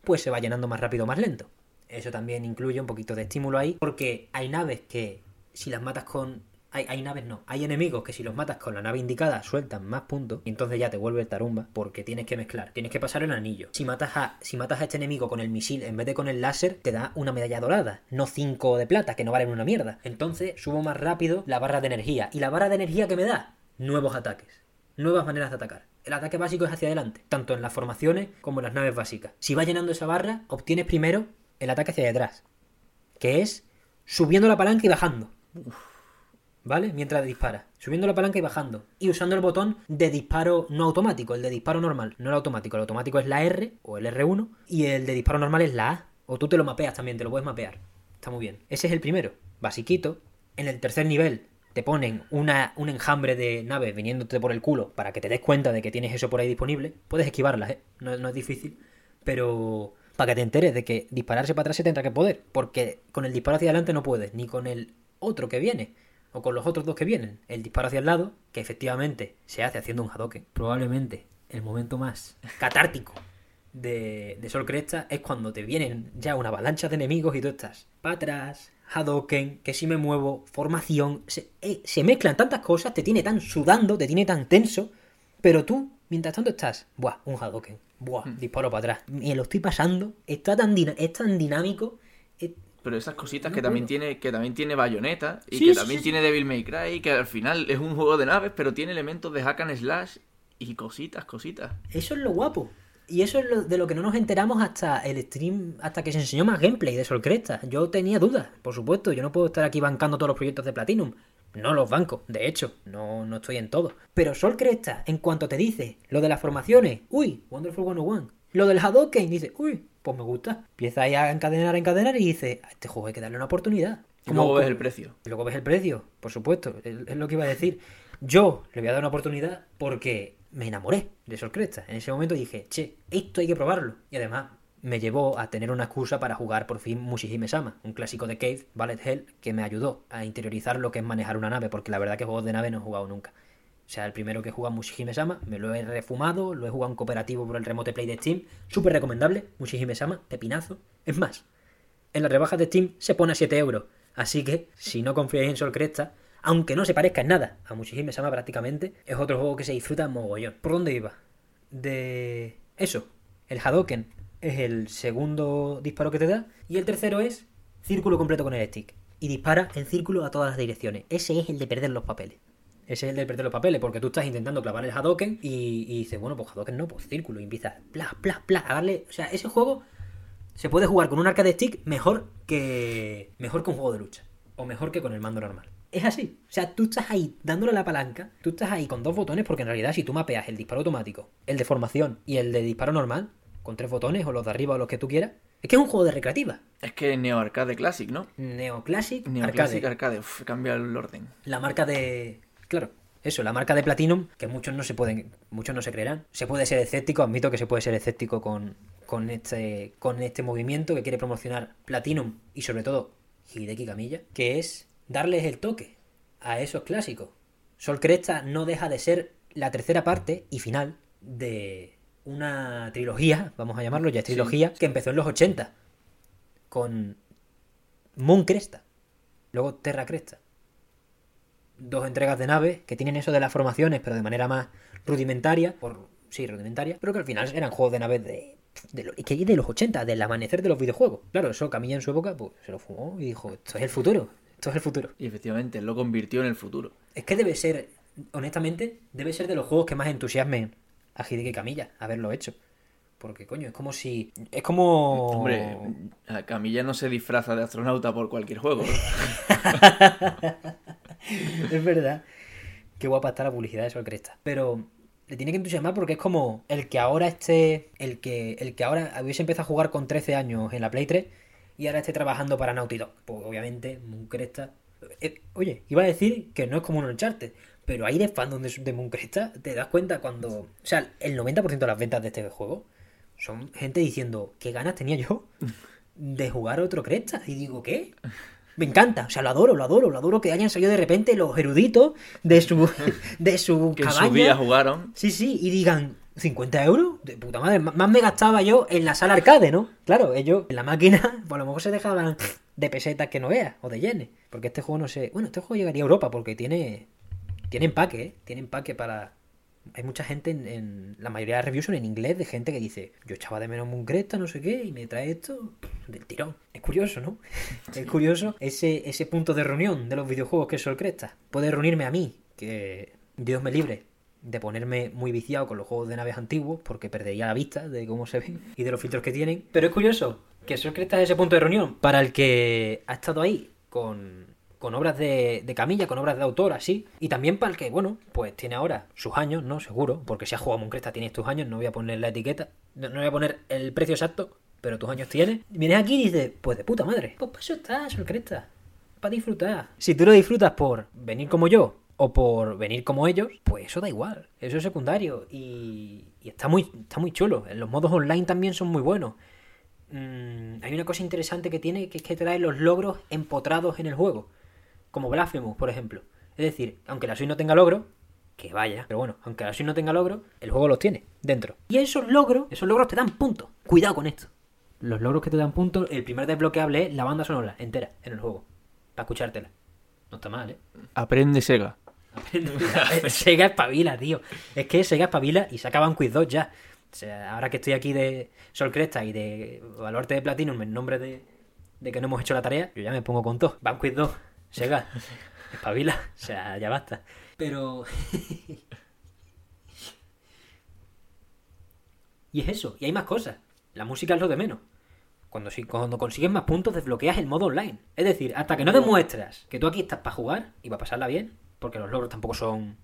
pues se va llenando más rápido o más lento. Eso también incluye un poquito de estímulo ahí, porque hay naves que si las matas con... Hay, hay naves no, hay enemigos que si los matas con la nave indicada sueltan más puntos y entonces ya te vuelve el tarumba porque tienes que mezclar, tienes que pasar el anillo. Si matas a, si matas a este enemigo con el misil en vez de con el láser, te da una medalla dorada, no 5 de plata, que no valen una mierda. Entonces subo más rápido la barra de energía. ¿Y la barra de energía que me da? Nuevos ataques nuevas maneras de atacar. El ataque básico es hacia adelante, tanto en las formaciones como en las naves básicas. Si vas llenando esa barra, obtienes primero el ataque hacia detrás, que es subiendo la palanca y bajando. ¿Vale? Mientras dispara. Subiendo la palanca y bajando. Y usando el botón de disparo no automático, el de disparo normal, no el automático. El automático es la R o el R1 y el de disparo normal es la A. O tú te lo mapeas también, te lo puedes mapear. Está muy bien. Ese es el primero, basiquito. En el tercer nivel te ponen una, un enjambre de naves viniéndote por el culo para que te des cuenta de que tienes eso por ahí disponible. Puedes esquivarlas, ¿eh? No, no es difícil. Pero para que te enteres de que dispararse para atrás se tendrá que poder. Porque con el disparo hacia adelante no puedes, ni con el otro que viene. O con los otros dos que vienen. El disparo hacia el lado, que efectivamente se hace haciendo un Hadoken. Probablemente el momento más catártico de, de Sol Cresta es cuando te vienen ya una avalancha de enemigos y tú estás para atrás, Hadoken, que si me muevo, formación. Se, eh, se mezclan tantas cosas, te tiene tan sudando, te tiene tan tenso. Pero tú, mientras tanto, estás, buah, un Hadoken, buah, disparo para atrás. Me lo estoy pasando, está tan, es tan dinámico. es- Pero esas cositas No que también tiene, que también tiene Bayonetta y Sí, que sí, también sí, tiene Devil May Cry, que al final es un juego de naves, pero tiene elementos de hack and slash y cositas, cositas. Eso es lo guapo. Y eso es lo, de lo que no nos enteramos hasta el stream, hasta que se enseñó más gameplay de Sol Cresta. Yo tenía dudas, por supuesto. Yo no puedo estar aquí bancando todos los proyectos de Platinum. No los banco, de hecho, no, no estoy en todo. Pero Sol Cresta, en cuanto te dice lo de las formaciones, uy, Wonderful 101. Lo del Hadoken, dice, uy, pues me gusta. Empieza ahí a encadenar, a encadenar y dice, a este juego hay que darle una oportunidad. Y luego ves el precio. Y luego ves el precio, por supuesto, es, es lo que iba a decir. Yo le voy a dar una oportunidad porque me enamoré de Sol Cresta. En ese momento dije, che, esto hay que probarlo. Y además me llevó a tener una excusa para jugar por fin Mushihime Sama, un clásico de Cave, Ballet Hell, que me ayudó a interiorizar lo que es manejar una nave, porque la verdad que juegos de nave no he jugado nunca. O sea, el primero que he jugado Mushihime Sama, me lo he refumado, lo he jugado en cooperativo por el Remote Play de Steam, súper recomendable, Mushihime Sama, pepinazo. Es más, en las rebajas de Steam se pone a 7 euros. Así que, si no confiáis en Sol Cresta, aunque no se parezca en nada a Mushihime Sama prácticamente, es otro juego que se disfruta mogollón. ¿Por dónde iba? De eso, el Hadoken es el segundo disparo que te da, y el tercero es círculo completo con el stick. Y dispara en círculo a todas las direcciones. Ese es el de perder los papeles. Ese es el de perder los papeles, porque tú estás intentando clavar el Hadoken y, y dices, bueno, pues Hadoken no, pues círculo, y empiezas, pla, pla, pla, a darle. O sea, ese juego se puede jugar con un arcade stick mejor que. mejor que un juego de lucha. O mejor que con el mando normal. Es así. O sea, tú estás ahí dándole la palanca, tú estás ahí con dos botones, porque en realidad si tú mapeas el disparo automático, el de formación y el de disparo normal, con tres botones, o los de arriba o los que tú quieras, es que es un juego de recreativa. Es que Neo Arcade Classic, ¿no? Neoclassic, Neo arcade. Classic Arcade, uf, cambia el orden. La marca de. Claro. eso, la marca de Platinum, que muchos no se pueden, muchos no se creerán. Se puede ser escéptico, admito que se puede ser escéptico con, con este, con este movimiento que quiere promocionar Platinum y sobre todo Hideki Camilla, que es darles el toque a esos clásicos. Sol Cresta no deja de ser la tercera parte y final de una trilogía, vamos a llamarlo ya trilogía, que empezó en los 80 con Moon Cresta, luego Terra Cresta. Dos entregas de naves que tienen eso de las formaciones, pero de manera más rudimentaria, por sí, rudimentaria, pero que al final eran juegos de naves de de, lo, que de los 80, del amanecer de los videojuegos. Claro, eso Camilla en su época pues, se lo fumó y dijo, esto es el futuro, esto es el futuro. Y efectivamente, lo convirtió en el futuro. Es que debe ser, honestamente, debe ser de los juegos que más entusiasmen a Hideki Camilla haberlo hecho. Porque, coño, es como si. Es como. Hombre, Camilla no se disfraza de astronauta por cualquier juego. es verdad. Qué guapa está la publicidad de Sol Cresta. Pero le tiene que entusiasmar porque es como el que ahora esté. El que, el que ahora hubiese empezado a jugar con 13 años en la Play 3 y ahora esté trabajando para Naughty Dog. Pues obviamente, Mooncresta. Eh, oye, iba a decir que no es como un Uncharted, pero hay de fandom de, de Mooncresta, te das cuenta cuando. O sea, el 90% de las ventas de este juego son gente diciendo, ¿qué ganas tenía yo de jugar otro Cresta? Y digo, ¿qué? Me encanta, o sea, lo adoro, lo adoro, lo adoro que hayan salido de repente los eruditos de su, de su que cabaña. en su día jugaron. Sí, sí, y digan, ¿50 euros? De puta madre, más me gastaba yo en la sala arcade, ¿no? Claro, ellos en la máquina, pues a lo mejor se dejaban de pesetas que no veas, o de yenes. Porque este juego no sé. Bueno, este juego llegaría a Europa porque tiene. Tiene empaque, ¿eh? Tiene empaque para. Hay mucha gente en, en, La mayoría de reviews son en inglés de gente que dice: Yo echaba de menos un Cresta, no sé qué, y me trae esto del tirón. Es curioso, ¿no? es curioso ese, ese punto de reunión de los videojuegos que es Sol Cresta. Puede reunirme a mí, que Dios me libre de ponerme muy viciado con los juegos de naves antiguos, porque perdería la vista de cómo se ven y de los filtros que tienen. Pero es curioso que Sol Cresta es ese punto de reunión para el que ha estado ahí con, con obras de, camilla, con obras de autor, así. Y también para el que, bueno, pues tiene ahora sus años, ¿no? Seguro, porque si has jugado a Mooncresta tienes tus años, no voy a poner la etiqueta, no, voy a poner el precio exacto, pero tus años tienes. Vienes aquí y dices, pues de puta madre, pues para eso está, Cresta, para disfrutar. Si tú lo disfrutas por venir como yo, o por venir como ellos, pues eso da igual, eso es secundario y, y está, muy, está muy chulo. Los modos online también son muy buenos. Mm, hay una cosa interesante que tiene que es que trae los logros empotrados en el juego, como Blasphemous, por ejemplo. Es decir, aunque la Switch no tenga logro, que vaya, pero bueno, aunque la Switch no tenga logro, el juego los tiene dentro. Y esos logros, esos logros te dan puntos. Cuidado con esto. Los logros que te dan puntos, el primer desbloqueable es la banda sonora entera en el juego, para escuchártela. No está mal, ¿eh? Aprende Sega. Sega espabila, tío. Es que Sega espabila y se acaban Quiz 2 ya. O sea, ahora que estoy aquí de Sol Cresta y de Baluarte de Platinum en nombre de, de, que no hemos hecho la tarea, yo ya me pongo con todo. Van Quiz 2, Sega, espabila. O sea, ya basta. Pero... y es eso, y hay más cosas. La música es lo de menos. Cuando, cuando consigues más puntos desbloqueas el modo online. Es decir, hasta que no demuestras que tú aquí estás para jugar y para pasarla bien, porque los logros tampoco son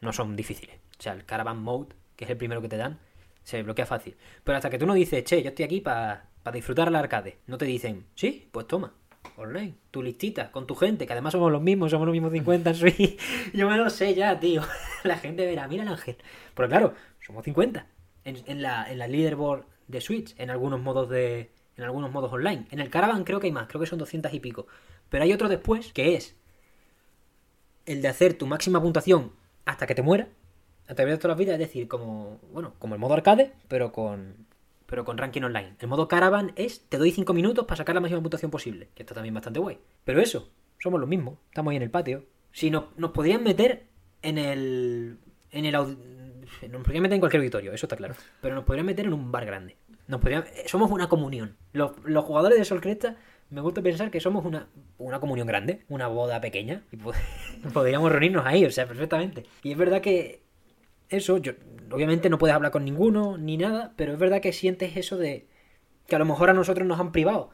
no son difíciles. O sea, el Caravan Mode, que es el primero que te dan, se bloquea fácil. Pero hasta que tú no dices, che, yo estoy aquí para pa disfrutar la arcade, no te dicen, sí, pues toma, online, tu listita, con tu gente, que además somos los mismos, somos los mismos 50 en Switch. yo me lo sé ya, tío. la gente verá, mira el ángel. Pero claro, somos 50 en, en, la, en la leaderboard de Switch, en algunos modos de. En algunos modos online. En el Caravan creo que hay más, creo que son 200 y pico. Pero hay otro después que es el de hacer tu máxima puntuación hasta que te muera, a través de todas las vidas, es decir, como, bueno, como el modo arcade, pero con, pero con ranking online. El modo caravan es, te doy 5 minutos para sacar la máxima puntuación posible, que está también bastante guay. Pero eso, somos los mismos, estamos ahí en el patio. Si no, nos podrían meter en el, en el, nos podrían meter en cualquier auditorio, eso está claro. Pero nos podrían meter en un bar grande. Nos podrían, somos una comunión. Los, los jugadores de Sol Cresta me gusta pensar que somos una, una comunión grande, una boda pequeña, y pod podríamos reunirnos ahí, o sea, perfectamente. Y es verdad que eso, yo, obviamente no puedes hablar con ninguno ni nada, pero es verdad que sientes eso de que a lo mejor a nosotros nos han privado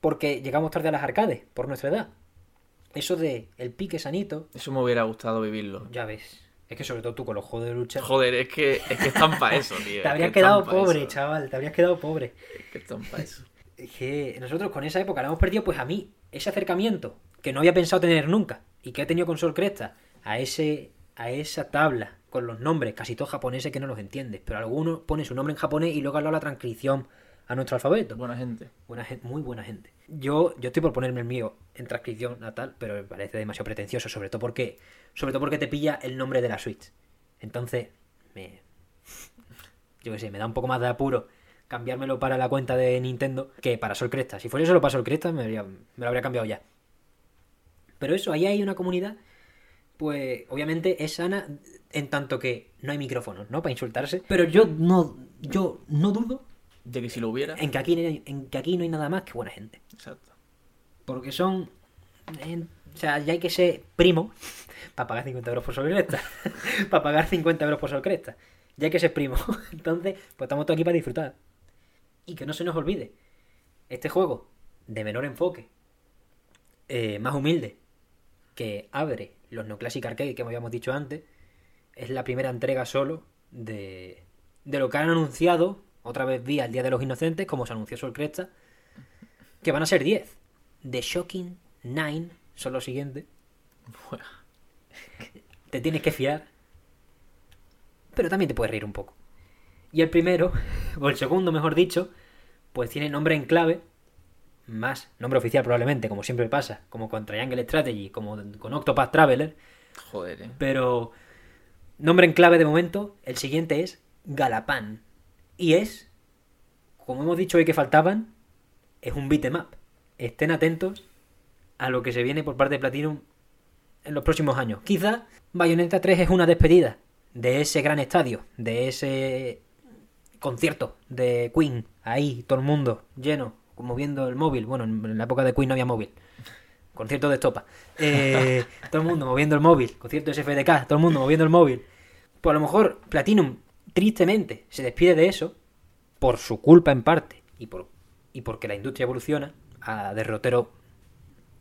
porque llegamos tarde a las arcades, por nuestra edad. Eso de el pique sanito. Eso me hubiera gustado vivirlo. Ya ves. Es que sobre todo tú con los juegos de lucha. Joder, es que, es que están para eso, tío. te habrías quedado pobre, eso. chaval. Te habrías quedado pobre. Es que están para eso que nosotros con esa época la hemos perdido, pues a mí, ese acercamiento que no había pensado tener nunca y que he tenido con Sol Cresta a ese a esa tabla con los nombres, casi todos japoneses que no los entiendes, pero algunos pone su nombre en japonés y luego habla la transcripción a nuestro alfabeto. Buena gente. Buena gente, muy buena gente. Yo, yo estoy por ponerme el mío en transcripción natal, pero me parece demasiado pretencioso, sobre todo porque, sobre todo porque te pilla el nombre de la Switch. Entonces, me, yo qué sé, me da un poco más de apuro cambiármelo para la cuenta de Nintendo que para Sol Cresta. Si fuera solo para Sol Cresta, me, habría- me lo habría cambiado ya. Pero eso, ahí hay una comunidad, pues obviamente es sana en tanto que no hay micrófonos, ¿no? Para insultarse. Pero yo no, yo no dudo De que si lo hubiera. en que aquí, en que aquí no hay nada más que buena gente. Exacto. Porque son. en- o sea, ya hay que ser primo para pagar 50 euros por Sol Cresta. para pagar 50 euros por Sol Cresta. Ya hay que ser primo. Entonces, pues estamos todos aquí para disfrutar. Y que no se nos olvide. Este juego, de menor enfoque, eh, más humilde, que abre los No Classic Arcade que habíamos dicho antes, es la primera entrega solo de, de lo que han anunciado, otra vez día el Día de los Inocentes, como se anunció Sol Cresta, que van a ser 10. The Shocking 9 son los siguientes. Te tienes que fiar. Pero también te puedes reír un poco. Y el primero, o el segundo mejor dicho, pues tiene nombre en clave. Más nombre oficial probablemente, como siempre pasa. Como con Triangle Strategy, como con Octopath Traveler. Joder, eh. Pero nombre en clave de momento, el siguiente es Galapan. Y es, como hemos dicho hoy que faltaban, es un beat'em up. Estén atentos a lo que se viene por parte de Platinum en los próximos años. Quizá Bayonetta 3 es una despedida de ese gran estadio, de ese concierto de Queen, ahí todo el mundo lleno, moviendo el móvil. Bueno, en la época de Queen no había móvil. Concierto de estopa. Eh, todo el mundo moviendo el móvil. Concierto de SFDK, todo el mundo moviendo el móvil. Pues a lo mejor Platinum, tristemente, se despide de eso, por su culpa en parte, y, por, y porque la industria evoluciona a derroteros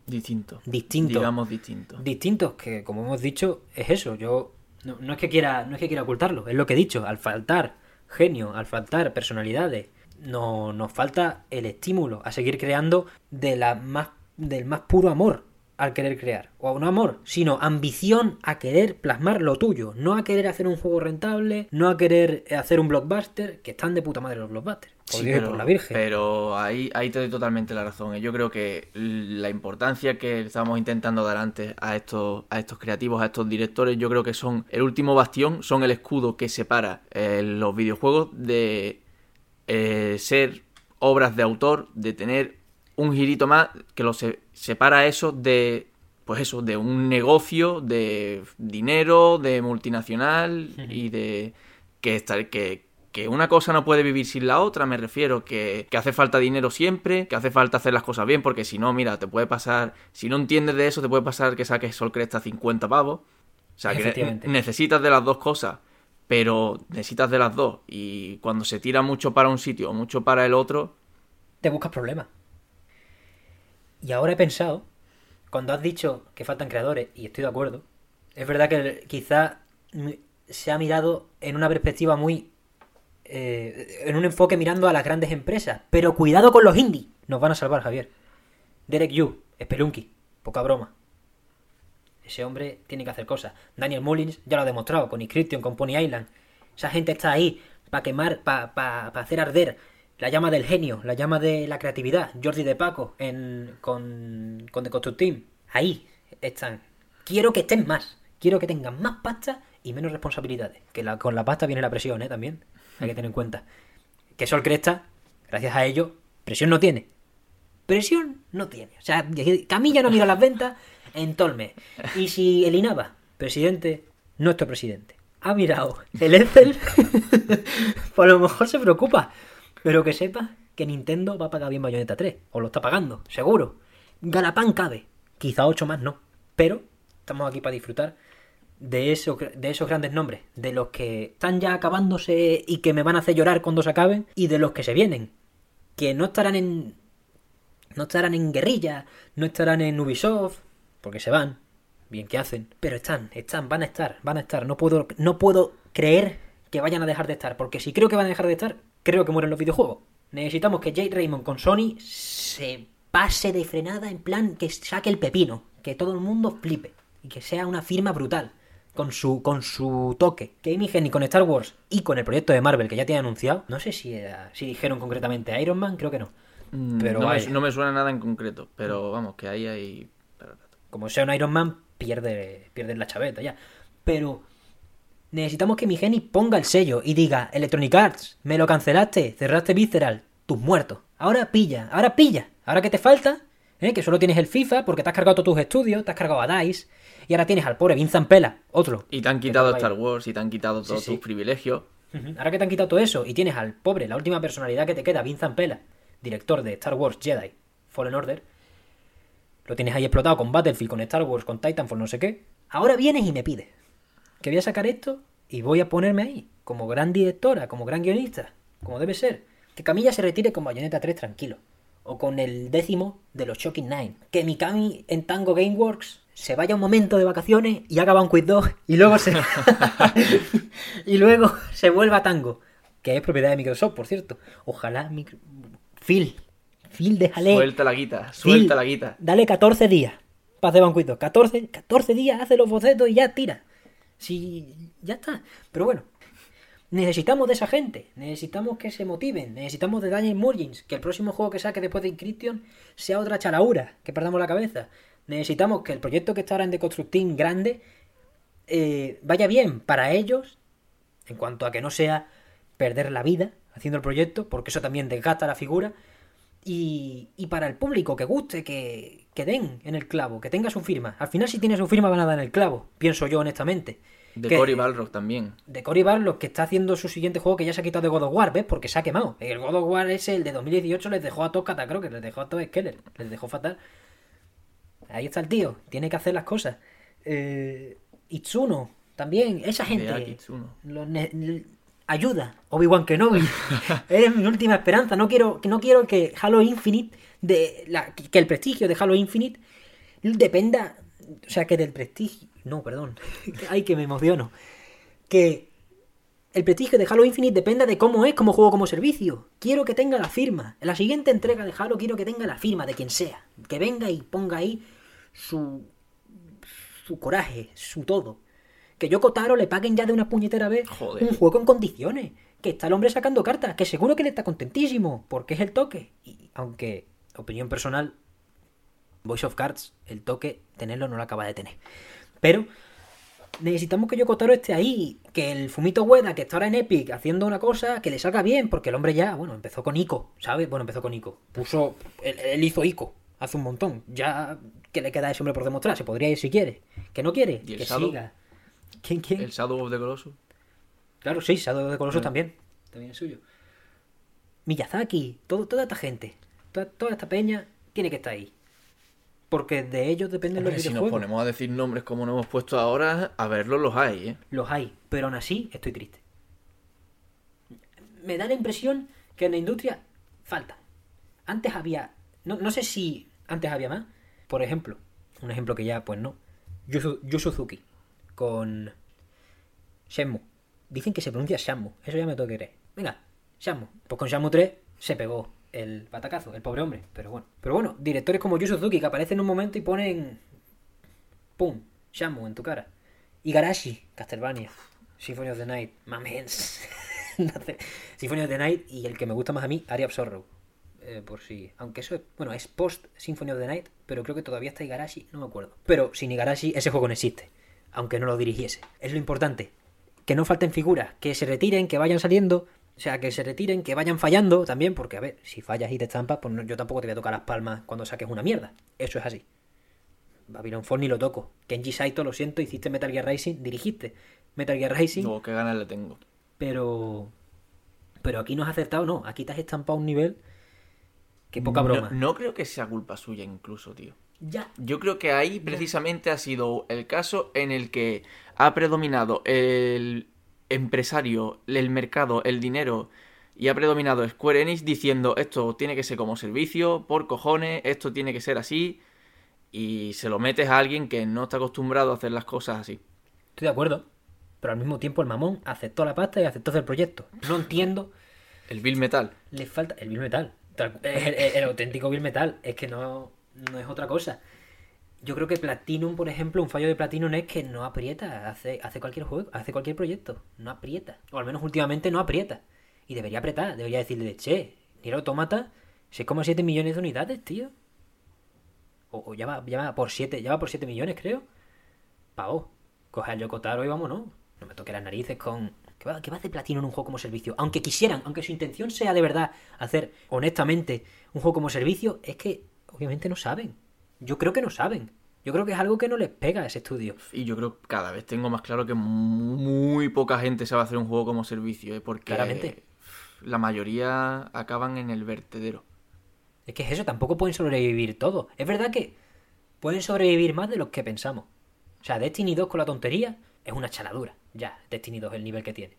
Distinto. distintos. Digamos distinto. distintos, que como hemos dicho, es eso. Yo no, no es que quiera, no es que quiera ocultarlo, es lo que he dicho. Al faltar genio, al faltar personalidades, no, nos falta el estímulo a seguir creando de la más, del más puro amor al querer crear. O no amor, sino ambición a querer plasmar lo tuyo. No a querer hacer un juego rentable, no a querer hacer un blockbuster, que están de puta madre los blockbusters. Por Sí, pero, por la Virgen. pero ahí, ahí te doy totalmente la razón. Yo creo que la importancia que estamos intentando dar antes a estos, a estos creativos, a estos directores, yo creo que son el último bastión, son el escudo que separa eh, los videojuegos de eh, ser obras de autor, de tener un girito más que lo se- separa eso de pues eso, de un negocio, de dinero, de multinacional y de que, esta- que, que una cosa no puede vivir sin la otra, me refiero, que, que hace falta dinero siempre, que hace falta hacer las cosas bien, porque si no, mira, te puede pasar, si no entiendes de eso, te puede pasar que saques Sol Cresta a 50 pavos. O sea, que necesitas de las dos cosas, pero necesitas de las dos. Y cuando se tira mucho para un sitio o mucho para el otro, te buscas problemas. Y ahora he pensado, cuando has dicho que faltan creadores, y estoy de acuerdo, es verdad que quizá se ha mirado en una perspectiva muy... eh, en un enfoque mirando a las grandes empresas. Pero cuidado con los indies. Nos van a salvar, Javier. Derek Yu, Spelunky, poca broma. Ese hombre tiene que hacer cosas. Daniel Mullins ya lo ha demostrado con Inscription, con Pony Island. Esa gente está ahí para quemar, para hacer arder la llama del genio, la llama de la creatividad. Jordi de Paco en, con, con The Construct Team. Ahí están. Quiero que estén más. Quiero que tengan más pasta y menos responsabilidades. Que la- con la pasta viene la presión, ¿eh? También. Hay que tener en cuenta. Que Sol Cresta, gracias a ello, presión no tiene. Presión no tiene. O sea, Camilla no mira las ventas en todo el mes. Y si el Inaba, presidente, nuestro presidente, ha mirado el Excel, pues a lo mejor se preocupa. Pero que sepa que Nintendo va a pagar bien Bayonetta 3. O lo está pagando, seguro. Galapán cabe. Quizá 8 más no. Pero estamos aquí para disfrutar de esos, de esos grandes nombres. De los que están ya acabándose y que me van a hacer llorar cuando se acaben. Y de los que se vienen. Que no estarán en no estarán en guerrilla, no estarán en Ubisoft, porque se van, bien que hacen, pero están, están, van a estar, van a estar. No puedo, no puedo creer que vayan a dejar de estar, porque si creo que van a dejar de estar, creo que mueren los videojuegos. Necesitamos que Jade Raymond con Sony se pase de frenada en plan que saque el pepino, que todo el mundo flipe y que sea una firma brutal. con su, con su toque. Que Amy Hennig con Star Wars y con el proyecto de Marvel que ya tiene anunciado, no sé si, era- si dijeron concretamente Iron Man, creo que no. Mm, Pero no, me, no me suena nada en concreto, pero vamos, que ahí hay... Como sea un Iron Man, pierde, pierde la chaveta ya. Pero necesitamos que mi Geni ponga el sello y diga, Electronic Arts, me lo cancelaste, cerraste Visceral, tus muertos. Ahora pilla, ahora pilla. Ahora que te falta, ¿eh? que solo tienes el FIFA porque te has cargado todos tus estudios, te has cargado a DICE, y ahora tienes al pobre Vincent Pela, otro. Y te han quitado. Star Wars y te han quitado todos sí. tus privilegios. Ahora que te han quitado todo eso y tienes al pobre, la última personalidad que te queda, Vincent Pela, director de Star Wars Jedi Fallen Order, lo tienes ahí explotado con Battlefield, con Star Wars, con Titanfall, no sé qué. Ahora vienes y me pides que voy a sacar esto y voy a ponerme ahí, como gran directora, como gran guionista, como debe ser. Que Camilla se retire con Bayonetta 3 tranquilo. O con el décimo de los Shocking Nine. Que Mikami en Tango Gameworks se vaya un momento de vacaciones y haga Banquet 2 y luego se. y luego se vuelva a Tango. Que es propiedad de Microsoft, por cierto. Ojalá. micro- Phil. Phil, déjale. Suelta la guita, Phil, suelta la guita. Dale 14 días para hacer Banquet 2. 14, 14 días, hace los bocetos y ya tira. Sí, ya está. Pero bueno, necesitamos de esa gente. Necesitamos que se motiven. Necesitamos de Daniel Murgins. Que el próximo juego que saque después de Inscription sea otra chalaura. Que perdamos la cabeza. Necesitamos que el proyecto que está ahora en Deconstructing grande eh, vaya bien para ellos. En cuanto a que no sea perder la vida haciendo el proyecto. Porque eso también desgasta la figura. Y, y para el público que guste, que, que den en el clavo, que tenga su firma. Al final, si tiene su firma, van a dar en el clavo. Pienso yo, honestamente. De Que- Cory Balrog también. de Cory Barlog, que está haciendo su siguiente juego que ya se ha quitado de God of War, ¿ves? Porque se ha quemado. El God of War ese, el de 2018, les dejó a todos catacroques, les dejó a todos Skeller, les dejó fatal. Ahí está el tío, tiene que hacer las cosas. Eh, Itsuno, también, esa gente. Los ayuda, Obi-Wan Kenobi. Eres mi última esperanza. No quiero, que no quiero que Halo Infinite, de la, que el prestigio de Halo Infinite dependa. O sea, que del prestigio. No, perdón. Ay, que me emociono. Que el prestigio de Halo Infinite dependa de cómo es como juego como servicio. Quiero que tenga la firma. En la siguiente entrega de Halo quiero que tenga la firma de quien sea. Que venga y ponga ahí su. su coraje, su todo. Que yo Kotaro le paguen ya de una puñetera vez Joder. un juego en condiciones. Que está el hombre sacando cartas. Que seguro que le está contentísimo. Porque es el toque. Y aunque, opinión personal, Voice of Cards, el toque, tenerlo no lo acaba de tener. Pero necesitamos que Yokotaro esté ahí. Que el Fumito Ueda, que está ahora en Epic haciendo una cosa, que le salga bien. Porque el hombre ya, bueno, empezó con Ico, ¿sabes? Bueno, empezó con Ico. Puso. Él, él hizo Ico hace un montón. Ya, ¿qué le queda a ese hombre por demostrar? Se podría ir si quiere. Que no quiere, ¿Y el que Shadow? siga. ¿Quién, quién? El Shadow of the Colossus. Claro, sí, Shadow de Colossus Ah. también. También es suyo. Miyazaki, todo, toda esta gente, toda, toda esta peña tiene que estar ahí. Porque de ellos dependen los si nos videojuegos. ponemos a decir nombres como nos hemos puesto ahora, a verlos los hay, ¿eh? Los hay, pero aún así estoy triste. Me da la impresión que en la industria falta. Antes había, no, no sé si antes había más. Por ejemplo, un ejemplo que ya, pues no. Yu, Yu Suzuki con Shenmue. Dicen que se pronuncia Shenmue. Eso ya me tengo que creer. Venga, Shenmue. Pues con Shenmue 3 se pegó el batacazo, el pobre hombre. Pero bueno. Pero bueno, directores como Yu Suzuki que aparecen en un momento y ponen. ¡Pum! Shenmue en tu cara. Igarashi, Castlevania. Symphony of the Night. Mamens. Symphony of the Night y el que me gusta más a mí, Aria of Sorrow. Eh, por si. Aunque eso es. Bueno, es post Symphony of the Night, pero creo que todavía está Igarashi, no me acuerdo. Pero sin Igarashi ese juego no existe. Aunque no lo dirigiese. Es lo importante. Que no falten figuras, que se retiren, que vayan saliendo. O sea, que se retiren, que vayan fallando también, porque a ver, si fallas y te estampas, pues no- yo tampoco te voy a tocar las palmas cuando saques una mierda. Eso es así. Babylon Fall ni lo toco. Kenji Saito, lo siento, hiciste Metal Gear Rising, dirigiste Metal Gear Rising, Luego, qué ganas le tengo. pero. Pero aquí no has acertado, no. Aquí te has estampado un nivel. Que poca broma. No, no creo que sea culpa suya incluso, tío. Ya. Yo creo que ahí precisamente ha sido el caso en el que ha predominado el empresario, el mercado, el dinero y ha predominado Square Enix diciendo esto tiene que ser como servicio, por cojones, esto tiene que ser así y se lo metes a alguien que no está acostumbrado a hacer las cosas así. Estoy de acuerdo. Pero al mismo tiempo el mamón aceptó la pasta y aceptó hacer el proyecto. No entiendo. El Bill Metal. Le falta. El Bill Metal. Tal- El, el- el auténtico Bill Metal. Es que no, no es otra cosa. Yo creo que Platinum, por ejemplo, un fallo de Platinum es que no aprieta, hace, hace cualquier juego, hace cualquier proyecto, no aprieta. O al menos últimamente no aprieta. Y debería apretar, debería decirle, che, Nier Automata, 6,7 millones de unidades, tío. O, ya, va, ya va por 7, ya va por 7 millones, creo. Pavo, coge al Yokotaro y vámonos. No me toque las narices con... ¿Qué va, qué va de platino en un juego como servicio? Aunque quisieran, aunque su intención sea de verdad hacer honestamente un juego como servicio, es que obviamente no saben. Yo creo que no saben. Yo creo que es algo que no les pega a ese estudio. Y yo creo que cada vez tengo más claro que muy poca gente sabe hacer un juego como servicio, ¿eh? porque Claramente. la mayoría acaban en el vertedero. Es que es eso, tampoco pueden sobrevivir todos. Es verdad que pueden sobrevivir más de los que pensamos. O sea, Destiny 2 con la tontería es una chaladura. Ya, Destiny 2 el nivel que tiene.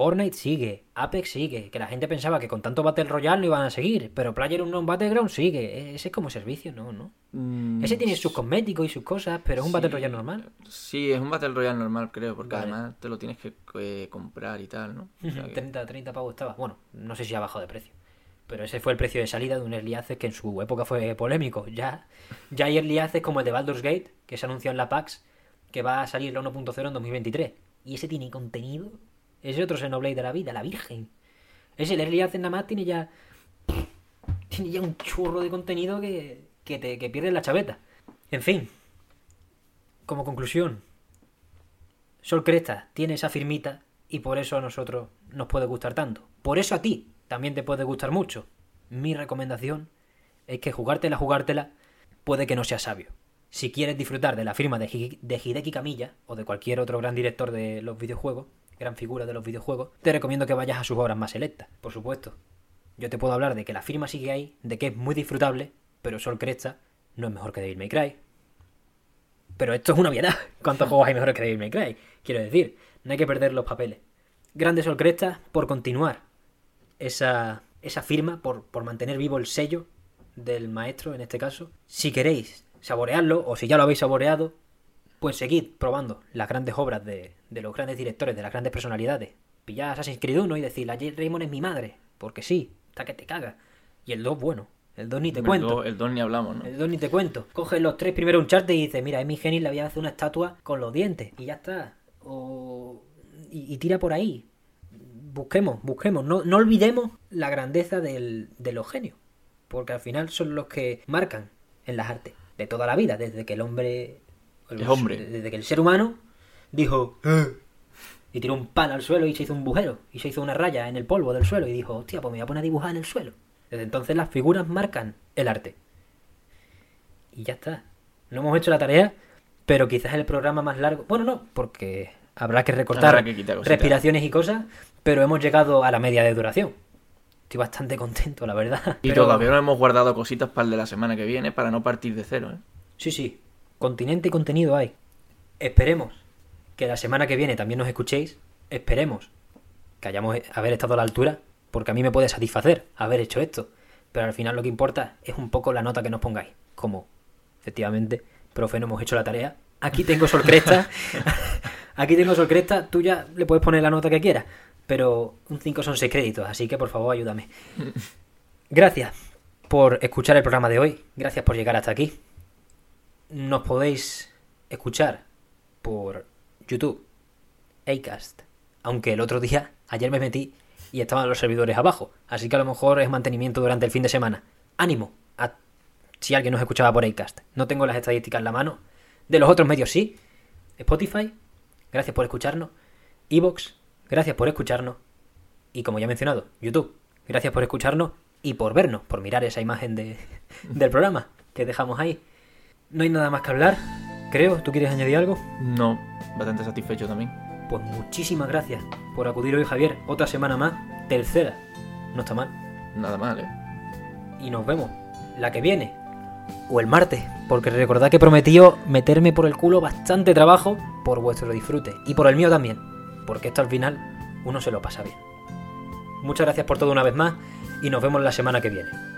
Fortnite sigue, Apex sigue, que la gente pensaba que con tanto Battle Royale no iban a seguir, pero Player Unknown Battleground sigue. Ese es como servicio, no, no. Mm, Ese tiene sus cosméticos y sus cosas, pero es un sí. Battle Royale normal. Sí, es un Battle Royale normal, creo, porque Vale. además te lo tienes que eh, comprar y tal, ¿no? O sea que- 30, 30 pavos estaba. Bueno, no sé si ha bajado de precio. Pero ese fue el precio de salida de un Early Access que en su época fue polémico. Ya, ya hay Early Access como el de Baldur's Gate, que se anunció en la PAX, que va a salir la 1.0 en 2023. Y ese tiene contenido. Ese otro Xenoblade de la vida, la Virgen. Ese el Early nada más tiene ya. Tiene ya un churro de contenido que, que te que pierdes la chaveta. En fin. Como conclusión. Sol Cresta tiene esa firmita y por eso a nosotros nos puede gustar tanto. Por eso a ti también te puede gustar mucho. Mi recomendación es que jugártela, jugártela, puede que no sea sabio. Si quieres disfrutar de la firma de Hideki Kamiya o de cualquier otro gran director de los videojuegos, gran figura de los videojuegos, te recomiendo que vayas a sus obras más selectas, por supuesto. Yo te puedo hablar de que la firma sigue ahí, de que es muy disfrutable, pero Sol Cresta no es mejor que Devil May Cry. Pero esto es una obviedad. ¿Cuántos juegos hay mejores que Devil May Cry? Quiero decir, no hay que perder los papeles. Grande Sol Cresta por continuar esa, esa firma, por, por mantener vivo el sello del maestro en este caso. Si queréis saborearlo, o si ya lo habéis saboreado, pues seguid probando las grandes obras de, de los grandes directores, de las grandes personalidades. Pillad Assassin's Creed 1 y decir, la Jade Raymond es mi madre, porque sí, está que te caga. Y el 2, bueno, el 2 ni te el cuento. dos- El 2 ni hablamos, ¿no? El 2 ni te cuento. Coge los tres primeros Uncharted y dice, mira, a mi Genis le voy a hacer una estatua con los dientes. Y ya está. O... Y, y tira por ahí. Busquemos, busquemos. No, no olvidemos la grandeza del- de los genios. Porque al final son los que marcan en las artes. De toda la vida. Desde que el hombre... Es hombre. Desde que el ser humano dijo... "Eh", Y tiró un palo al suelo y se hizo un bujero. Y se hizo una raya en el polvo del suelo. Y dijo, hostia, pues me voy a poner a dibujar en el suelo. Desde entonces las figuras marcan el arte. Y ya está. No hemos hecho la tarea, pero quizás el programa más largo. Bueno, no, porque habrá que recortar Habrá que respiraciones y cosas, pero hemos llegado a la media de duración. Estoy bastante contento, la verdad. Y Pero- todavía no hemos guardado cositas para el de la semana que viene para no partir de cero, ¿eh? Sí, sí. Continente y contenido hay. Esperemos que la semana que viene también nos escuchéis. Esperemos que hayamos haber estado a la altura, porque a mí me puede satisfacer haber hecho esto. Pero al final lo que importa es un poco la nota que nos pongáis. Como, efectivamente, profe, no hemos hecho la tarea. Aquí tengo Sol Cresta. Aquí tengo Sol Cresta. Tú ya le puedes poner la nota que quieras. Pero un 5 son 6 créditos, así que por favor ayúdame. Gracias por escuchar el programa de hoy. Gracias por llegar hasta aquí. Nos podéis escuchar por YouTube, Acast. Aunque el otro día, ayer me metí y estaban los servidores abajo. Así que a lo mejor es mantenimiento durante el fin de semana. Ánimo, a- si alguien nos escuchaba por Acast. No tengo las estadísticas en la mano. De los otros medios sí. Spotify, gracias por escucharnos. Evox, gracias por escucharnos. Y como ya he mencionado, YouTube, gracias por escucharnos y por vernos, por mirar esa imagen de, del programa que dejamos ahí. No hay nada más que hablar, creo. ¿Tú quieres añadir algo? No, bastante satisfecho también. Pues muchísimas gracias por acudir hoy, Javier. Otra semana más, tercera. No está mal. Nada mal, ¿eh? Y nos vemos la que viene. O el martes. Porque recordad que prometío meterme por el culo bastante trabajo por vuestro disfrute. Y por el mío también. Porque esto al final uno se lo pasa bien. Muchas gracias por todo una vez más. Y nos vemos la semana que viene.